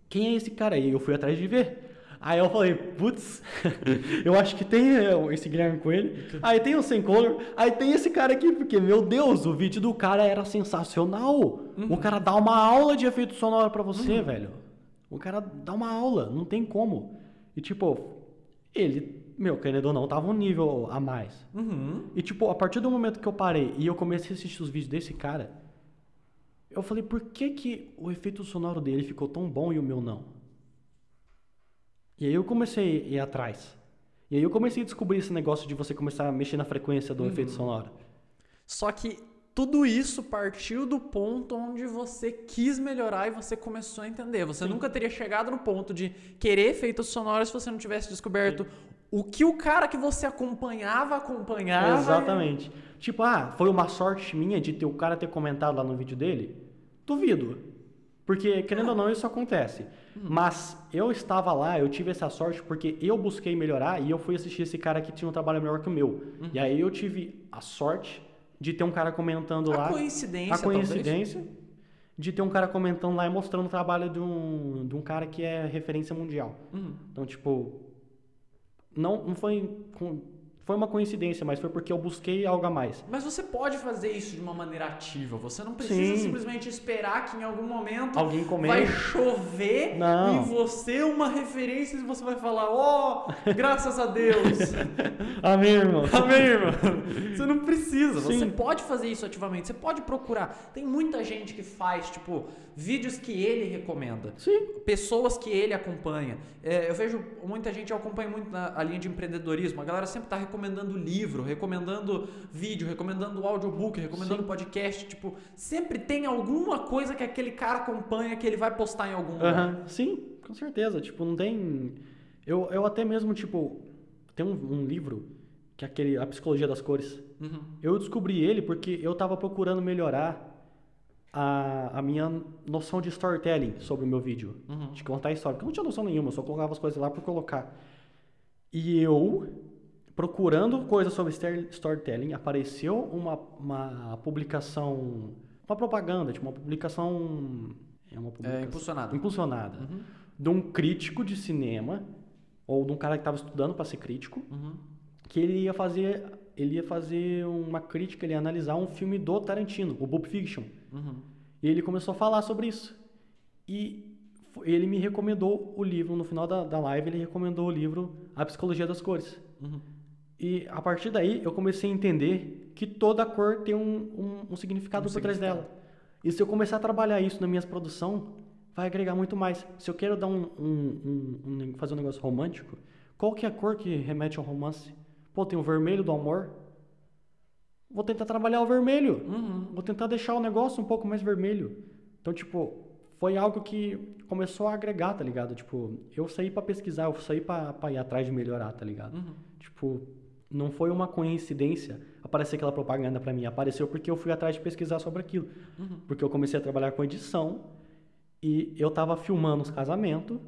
quem é esse cara aí? Eu fui atrás de ver. Aí eu falei, putz, eu acho que tem é, esse Guilherme Coelho. Aí tem o Sem Color. Aí tem esse cara aqui, porque, meu Deus, o vídeo do cara era sensacional. Uhum. O cara dá uma aula de efeito sonoro pra você, velho. O cara dá uma aula, não tem como. E, tipo, ele meu, querendo ou não, tava um nível a mais. Uhum. E, tipo, a partir do momento que eu parei e eu comecei a assistir os vídeos desse cara, eu falei, por que que o efeito sonoro dele ficou tão bom e o meu não? E aí eu comecei a ir atrás. E aí eu comecei a descobrir esse negócio de você começar a mexer na frequência do efeito sonoro. Só que tudo isso partiu do ponto onde você quis melhorar e você começou a entender. Você nunca teria chegado no ponto de querer efeitos sonoros se você não tivesse descoberto o que o cara que você acompanhava acompanhava. Exatamente. Tipo, ah, foi uma sorte minha de ter o cara ter comentado lá no vídeo dele? Duvido. Porque, querendo ou não, isso acontece. Mas eu estava lá, eu tive essa sorte porque eu busquei melhorar e eu fui assistir esse cara que tinha um trabalho melhor que o meu. E aí eu tive a sorte de ter um cara comentando A lá. coincidência, A coincidência de ter um cara comentando lá e mostrando o trabalho de um, de um cara que é referência mundial. Uhum. Então, tipo, não, não foi, com- foi uma coincidência, mas foi porque eu busquei algo a mais. Mas você pode fazer isso de uma maneira ativa. Você não precisa Sim. simplesmente esperar que em algum momento Alguém vai comenta. chover Não. em você uma referência e você vai falar, ó, graças a Deus. Amém, irmão. Amém, irmão? Você não precisa. Você Sim. pode fazer isso ativamente. Você pode procurar. Tem muita gente que faz, tipo, vídeos que ele recomenda. Sim. Pessoas que ele acompanha. É, eu vejo muita gente, eu acompanho muito na a linha de empreendedorismo. A galera sempre está recomendando livro, recomendando vídeo, recomendando audiobook, recomendando podcast. Tipo, sempre tem alguma coisa que aquele cara acompanha que ele vai postar em algum lugar. Aham, Sim, com certeza. Tipo, não tem. Eu, eu até mesmo, tipo, tem um, um livro que é aquele A Psicologia das Cores. Uhum. Eu descobri ele porque eu tava procurando melhorar a, a minha noção de storytelling sobre o meu vídeo. Uhum. De contar a história. Porque eu não tinha noção nenhuma, eu só colocava as coisas lá por colocar. E eu, procurando coisas sobre storytelling, apareceu uma, uma publicação, uma propaganda, tipo uma publicação... É uma publicação impulsionada. Impulsionada. Uhum. De um crítico de cinema, ou de um cara que estava estudando para ser crítico, Uhum. que ele ia fazer ele ia fazer uma crítica, ele ia analisar um filme do Tarantino, o Pulp Fiction. Uhum. E ele começou a falar sobre isso. E ele me recomendou o livro, no final da, da live, ele recomendou o livro A Psicologia das Cores. Uhum. E a partir daí eu comecei a entender que toda cor tem um, um, um significado Um por trás dela. E se eu começar a trabalhar isso na minha produção, vai agregar muito mais. Se eu quero dar um, um- fazer um negócio romântico, qual que é a cor que remete ao romance? Pô, tem o vermelho do amor. Vou tentar trabalhar o vermelho. Uhum. Vou tentar deixar o negócio um pouco mais vermelho. Então, tipo, foi algo que começou a agregar, tá ligado? Tipo, eu saí pra pesquisar, eu saí pra, pra ir atrás de melhorar, tá ligado? Uhum. Tipo, não foi uma coincidência aparecer aquela propaganda pra mim. Apareceu porque eu fui atrás de pesquisar sobre aquilo. Uhum. Porque eu comecei a trabalhar com edição e eu tava filmando os casamentos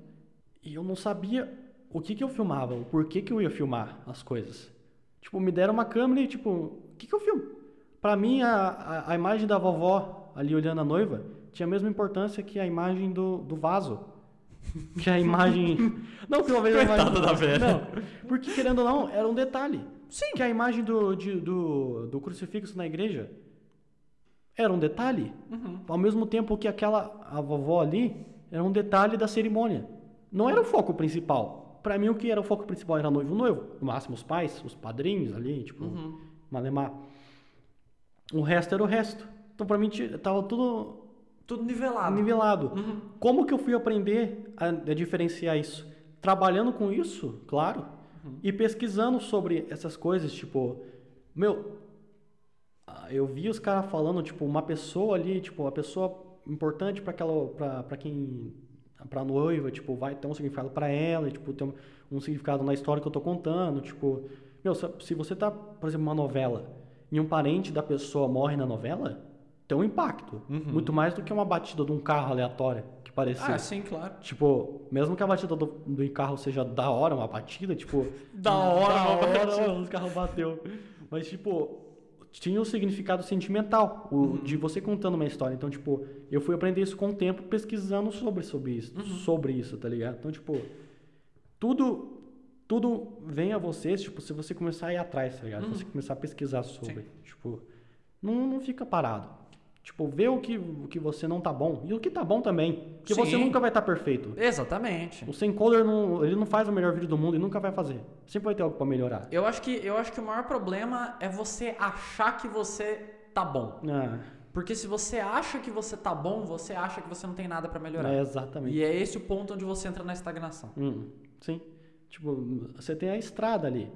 e eu não sabia o que que eu filmava, o porquê que eu ia filmar as coisas. Tipo, me deram uma câmera e tipo, o que que eu filmo? Pra mim, a, a, a imagem da vovó ali olhando a noiva tinha a mesma importância que a imagem do, do vaso. Que a imagem... Não, que uma vez a imagem... Da velha. Não, porque querendo ou não, era um detalhe. Sim. Que a imagem do, de- do, do crucifixo na igreja era um detalhe. Uhum. Ao mesmo tempo que aquela a vovó ali era um detalhe da cerimônia. Não era o foco principal. Pra mim, o que era o foco principal era noivo noivo. No máximo, os pais, os padrinhos ali, tipo, Uhum. malemar. O resto era o resto. Então, pra mim, tava tudo Tudo nivelado. nivelado. Uhum. Como que eu fui aprender a, a diferenciar isso? Trabalhando com isso, claro, e pesquisando sobre essas coisas, tipo, meu, eu vi os caras falando, tipo, uma pessoa ali, tipo, a pessoa importante para aquela, pra quem, pra noiva, tipo, vai ter um significado para ela, e, tipo, tem um, um significado na história que eu tô contando, tipo, meu, se, se você tá, por exemplo, uma novela e um parente da pessoa morre na novela, tem um impacto, muito mais do que uma batida de um carro aleatória que parecia. Ah, sim, claro. Tipo, mesmo que a batida do, do carro seja da hora, uma batida, tipo. Da hora, da hora, batida. os carros bateu. Mas, tipo, tinha um significado sentimental o, Uhum. de você contando uma história. Então, tipo, eu fui aprender isso com o tempo pesquisando sobre, sobre isso, Uhum. sobre isso, tá ligado? Então, tipo, tudo. Tudo vem a você, tipo, se você começar a ir atrás, tá ligado? Se você começar a pesquisar sobre. Tipo, não, não fica parado. Tipo, vê o que, o que você não tá bom e o que tá bom também. Porque você nunca vai estar perfeito. Exatamente. O sem coder não, ele não faz o melhor vídeo do mundo e nunca vai fazer. Sempre vai ter algo pra melhorar. Eu acho que eu acho que o maior problema é você achar que você tá bom. Ah, Porque se você acha que você tá bom, você acha que você não tem nada pra melhorar. é exatamente. E é esse o ponto onde você entra na estagnação. Hum, sim. Tipo, você tem a estrada ali.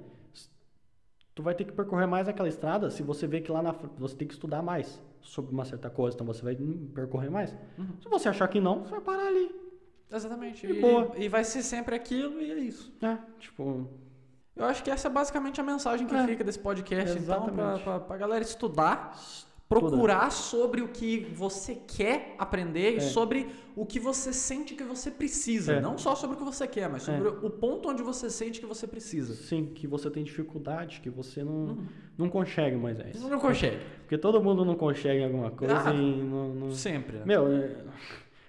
Tu vai ter que percorrer mais aquela estrada se você vê que lá na frente você tem que estudar mais sobre uma certa coisa, então você vai hum, percorrer mais. Uhum. Se você achar que não, você vai parar ali. Exatamente. E, boa. e vai ser sempre aquilo e é isso. É, tipo, Eu acho que essa é basicamente a mensagem que É, fica desse podcast. Então, pra, exatamente. pra, pra galera estudar, procurar sobre o que você quer aprender e É. sobre o que você sente que você precisa. É. Não só sobre o que você quer, mas sobre o ponto onde você sente que você precisa. sim, que você tem dificuldade, que você não, Uhum. não consegue, Moisés. Não consegue. Porque todo mundo não consegue alguma coisa Ah, e não, não- Sempre. né? Meu, é,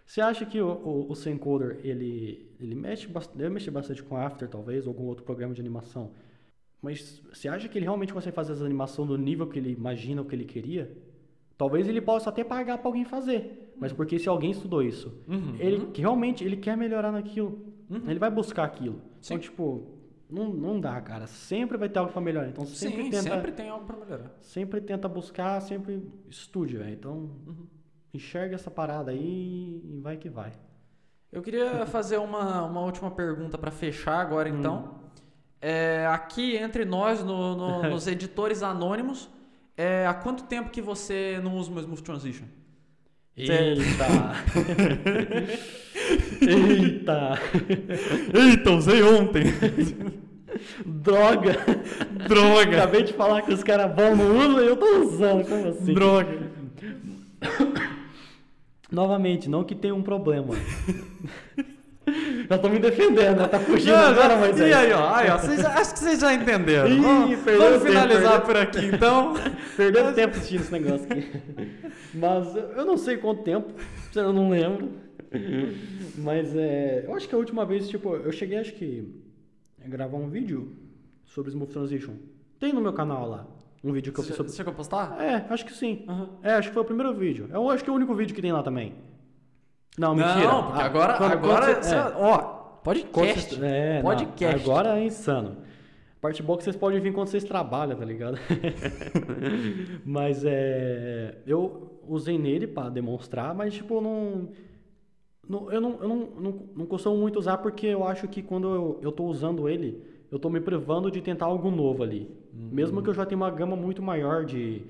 você acha que o, o, o Sencoder, ele, ele mexe bastante, deve mexer bastante com After, talvez, ou algum outro programa de animação. Mas você acha que ele realmente consegue fazer essa animação do nível que ele imagina, o que ele queria? Talvez ele possa até pagar pra alguém fazer. Mas porque se alguém estudou isso, Uhum. ele que realmente ele quer melhorar naquilo. Uhum. Ele vai buscar aquilo. Sim. Então, tipo, não, não dá, cara. Sempre vai ter algo pra melhorar. Então sempre Sim, tenta. sempre tem algo pra melhorar. Sempre tenta buscar, sempre estude, velho. Então, Uhum. enxerga essa parada aí e vai que vai. Eu queria fazer uma, uma última pergunta pra fechar agora, Hum. então. É, aqui entre nós, no- no- nos editores anônimos, é, há quanto tempo que você não usa o Smooth Transition? Eita! Eita! Eita, usei ontem! Droga! Droga! Acabei de falar que os caras bons não usam e eu tô usando, como assim? Droga! Novamente, não que tenha um problema. Eu tô me defendendo, né? Tá fugindo agora, mas E aí, ó, aí, ó vocês já- acho que vocês já entenderam. Ih, vamos vamos tempo, finalizar perdeu. por aqui, então. Perdeu tempo assistindo esse negócio aqui. Mas eu não sei quanto tempo, eu não lembro. Mas é. Eu acho que a última vez, tipo, eu cheguei acho que a gravar um vídeo sobre Smooth Transition. Tem no meu canal lá. Um vídeo que eu fiz Você sobre. chegou a postar? É, acho que sim. Aham. É, acho que foi o primeiro vídeo. Eu acho que é o único vídeo que tem lá também. Não, mentira. Não, porque Ah, agora, quando- agora quando você- é. ó, Quando podcast. vocês- é, não, podcast. agora é insano. Parte boa que vocês podem vir quando vocês trabalham, tá ligado? mas é. Eu usei nele pra demonstrar, mas tipo, não. não- eu não, eu não, não, não costumo muito usar porque eu acho que quando eu, eu tô usando ele, eu tô me privando de tentar algo novo ali. Mesmo que eu já tenha uma gama muito maior de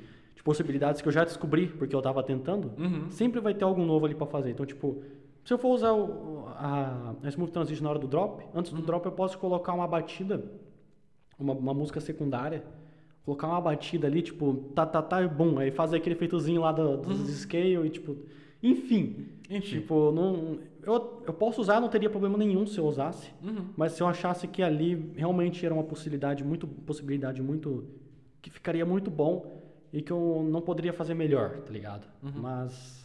possibilidades que eu já descobri porque eu tava tentando, Uhum. sempre vai ter algo novo ali pra fazer. Então, tipo, se eu for usar o- a, a Smooth Transition na hora do drop, antes do drop eu posso colocar uma batida, uma, uma música secundária, colocar uma batida ali, tipo, tá, tá, tá, e bum, aí fazer aquele efeitozinho lá do, dos scale e, tipo, enfim. Enfim. Tipo, não, eu, eu posso usar, não teria problema nenhum se eu usasse, Uhum. mas se eu achasse que ali realmente era uma possibilidade muito, possibilidade muito, que ficaria muito bom e que eu não poderia fazer melhor, tá ligado? Uhum. Mas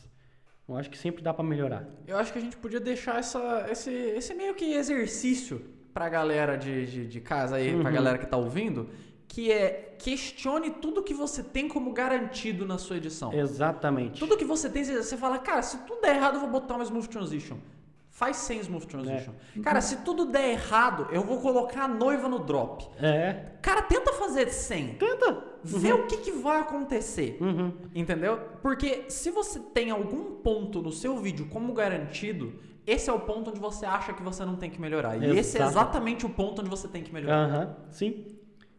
eu acho que sempre dá pra melhorar. Eu acho que a gente podia deixar essa, esse, esse meio que exercício pra galera de, de, de casa aí, pra Uhum. galera que tá ouvindo, que é questione tudo que você tem como garantido na sua edição. Exatamente. Tudo que você tem, você fala, cara, se tudo der errado, eu vou botar uma Smooth Transition. Faz sem Smooth Transition. Cara, se tudo der errado, eu vou colocar a noiva no drop. É. Cara, tenta fazer sem. Tenta. Vê o que, que vai acontecer. Uhum. Entendeu? Porque se você tem algum ponto no seu vídeo como garantido, esse é o ponto onde você acha que você não tem que melhorar. E esse é Exato. exatamente o ponto onde você tem que melhorar. Aham, sim.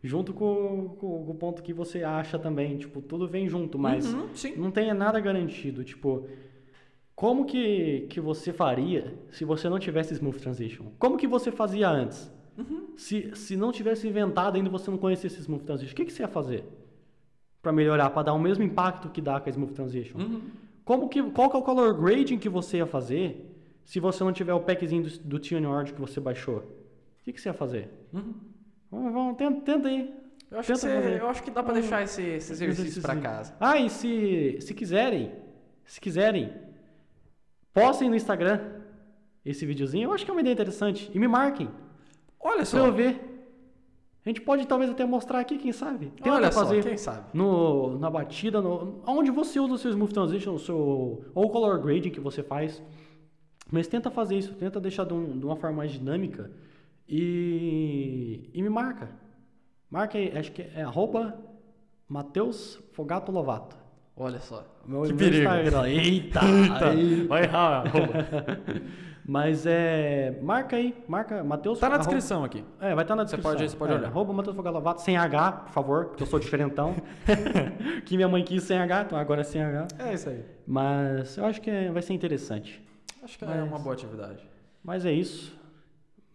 Junto com, com- com o ponto que você acha também. Tipo, tudo vem junto, mas Uhum, não tem nada garantido. Tipo, como que, que você faria se você não tivesse Smooth Transition? Como que você fazia antes? Uhum. Se, se não tivesse inventado ainda você não conhecesse Smooth Transition, o que, que você ia fazer? Pra melhorar, pra dar o mesmo impacto que dá com a Smooth Transition? Uhum. Como que, qual que é o color grading que você ia fazer se você não tiver o packzinho do, do TuneOrg que você baixou? O que, que você ia fazer? Uhum. Vamos, vamos, tenta, tenta aí. Eu, acho que Tenta você- fazer. eu acho que dá pra deixar esse, exercício pra exercíciozinho. casa. Ah, e se, se quiserem, se quiserem, postem no Instagram esse videozinho. Eu acho que é uma ideia interessante. E me marquem, Olha pra só. eu ver. A gente pode talvez até mostrar aqui, quem sabe? Tenta Olha fazer só, quem sabe? No, na batida, quem sabe? Tenta Olha fazer só, quem sabe? No, na batida, no, onde você usa o seu Smooth Transition, o seu, ou o Color Grading que você faz. Mas tenta fazer isso, tenta deixar de, um, de uma forma mais dinâmica e, e me marca. Marca aí, acho que é arroba Matheus Fogato Lovato. Olha só. Meu, que meu perigo. Instagram. Eita! Eita. Vai errar. Mas é. Marca aí, marca Matheus Tá na arroba- descrição aqui. É, vai estar na Você descrição. pode- você pode é, olhar. Arroba Matheus Fogato Lovato, sem H, por favor, porque eu sou diferentão. que minha mãe quis sem H, então agora é sem H. É isso aí. Mas eu acho que é- vai ser interessante. Acho que é Mas- uma boa atividade. Mas é isso.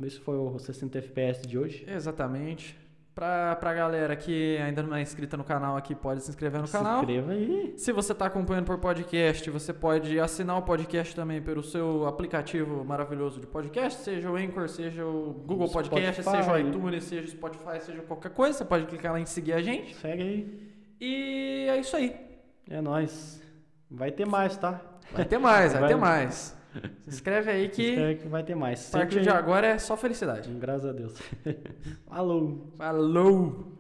Esse foi o 60 FPS de hoje. Exatamente. Pra, pra galera que ainda não é inscrita no canal aqui, pode se inscrever no Se canal. inscreva aí. Se você está acompanhando por podcast, você pode assinar o podcast também pelo seu aplicativo maravilhoso de podcast, seja o Anchor, seja o Google Podcast, Spotify. seja o iTunes, seja o Spotify, seja qualquer coisa. Você pode clicar lá em seguir a gente. Segue aí. E é isso aí. É nóis. Vai ter mais, tá? Vai ter mais, vai, Vai. ter mais. Se inscreve aí que inscreve que vai ter mais. a partir Sempre- de agora é só felicidade. Graças a Deus. Falou. Falou!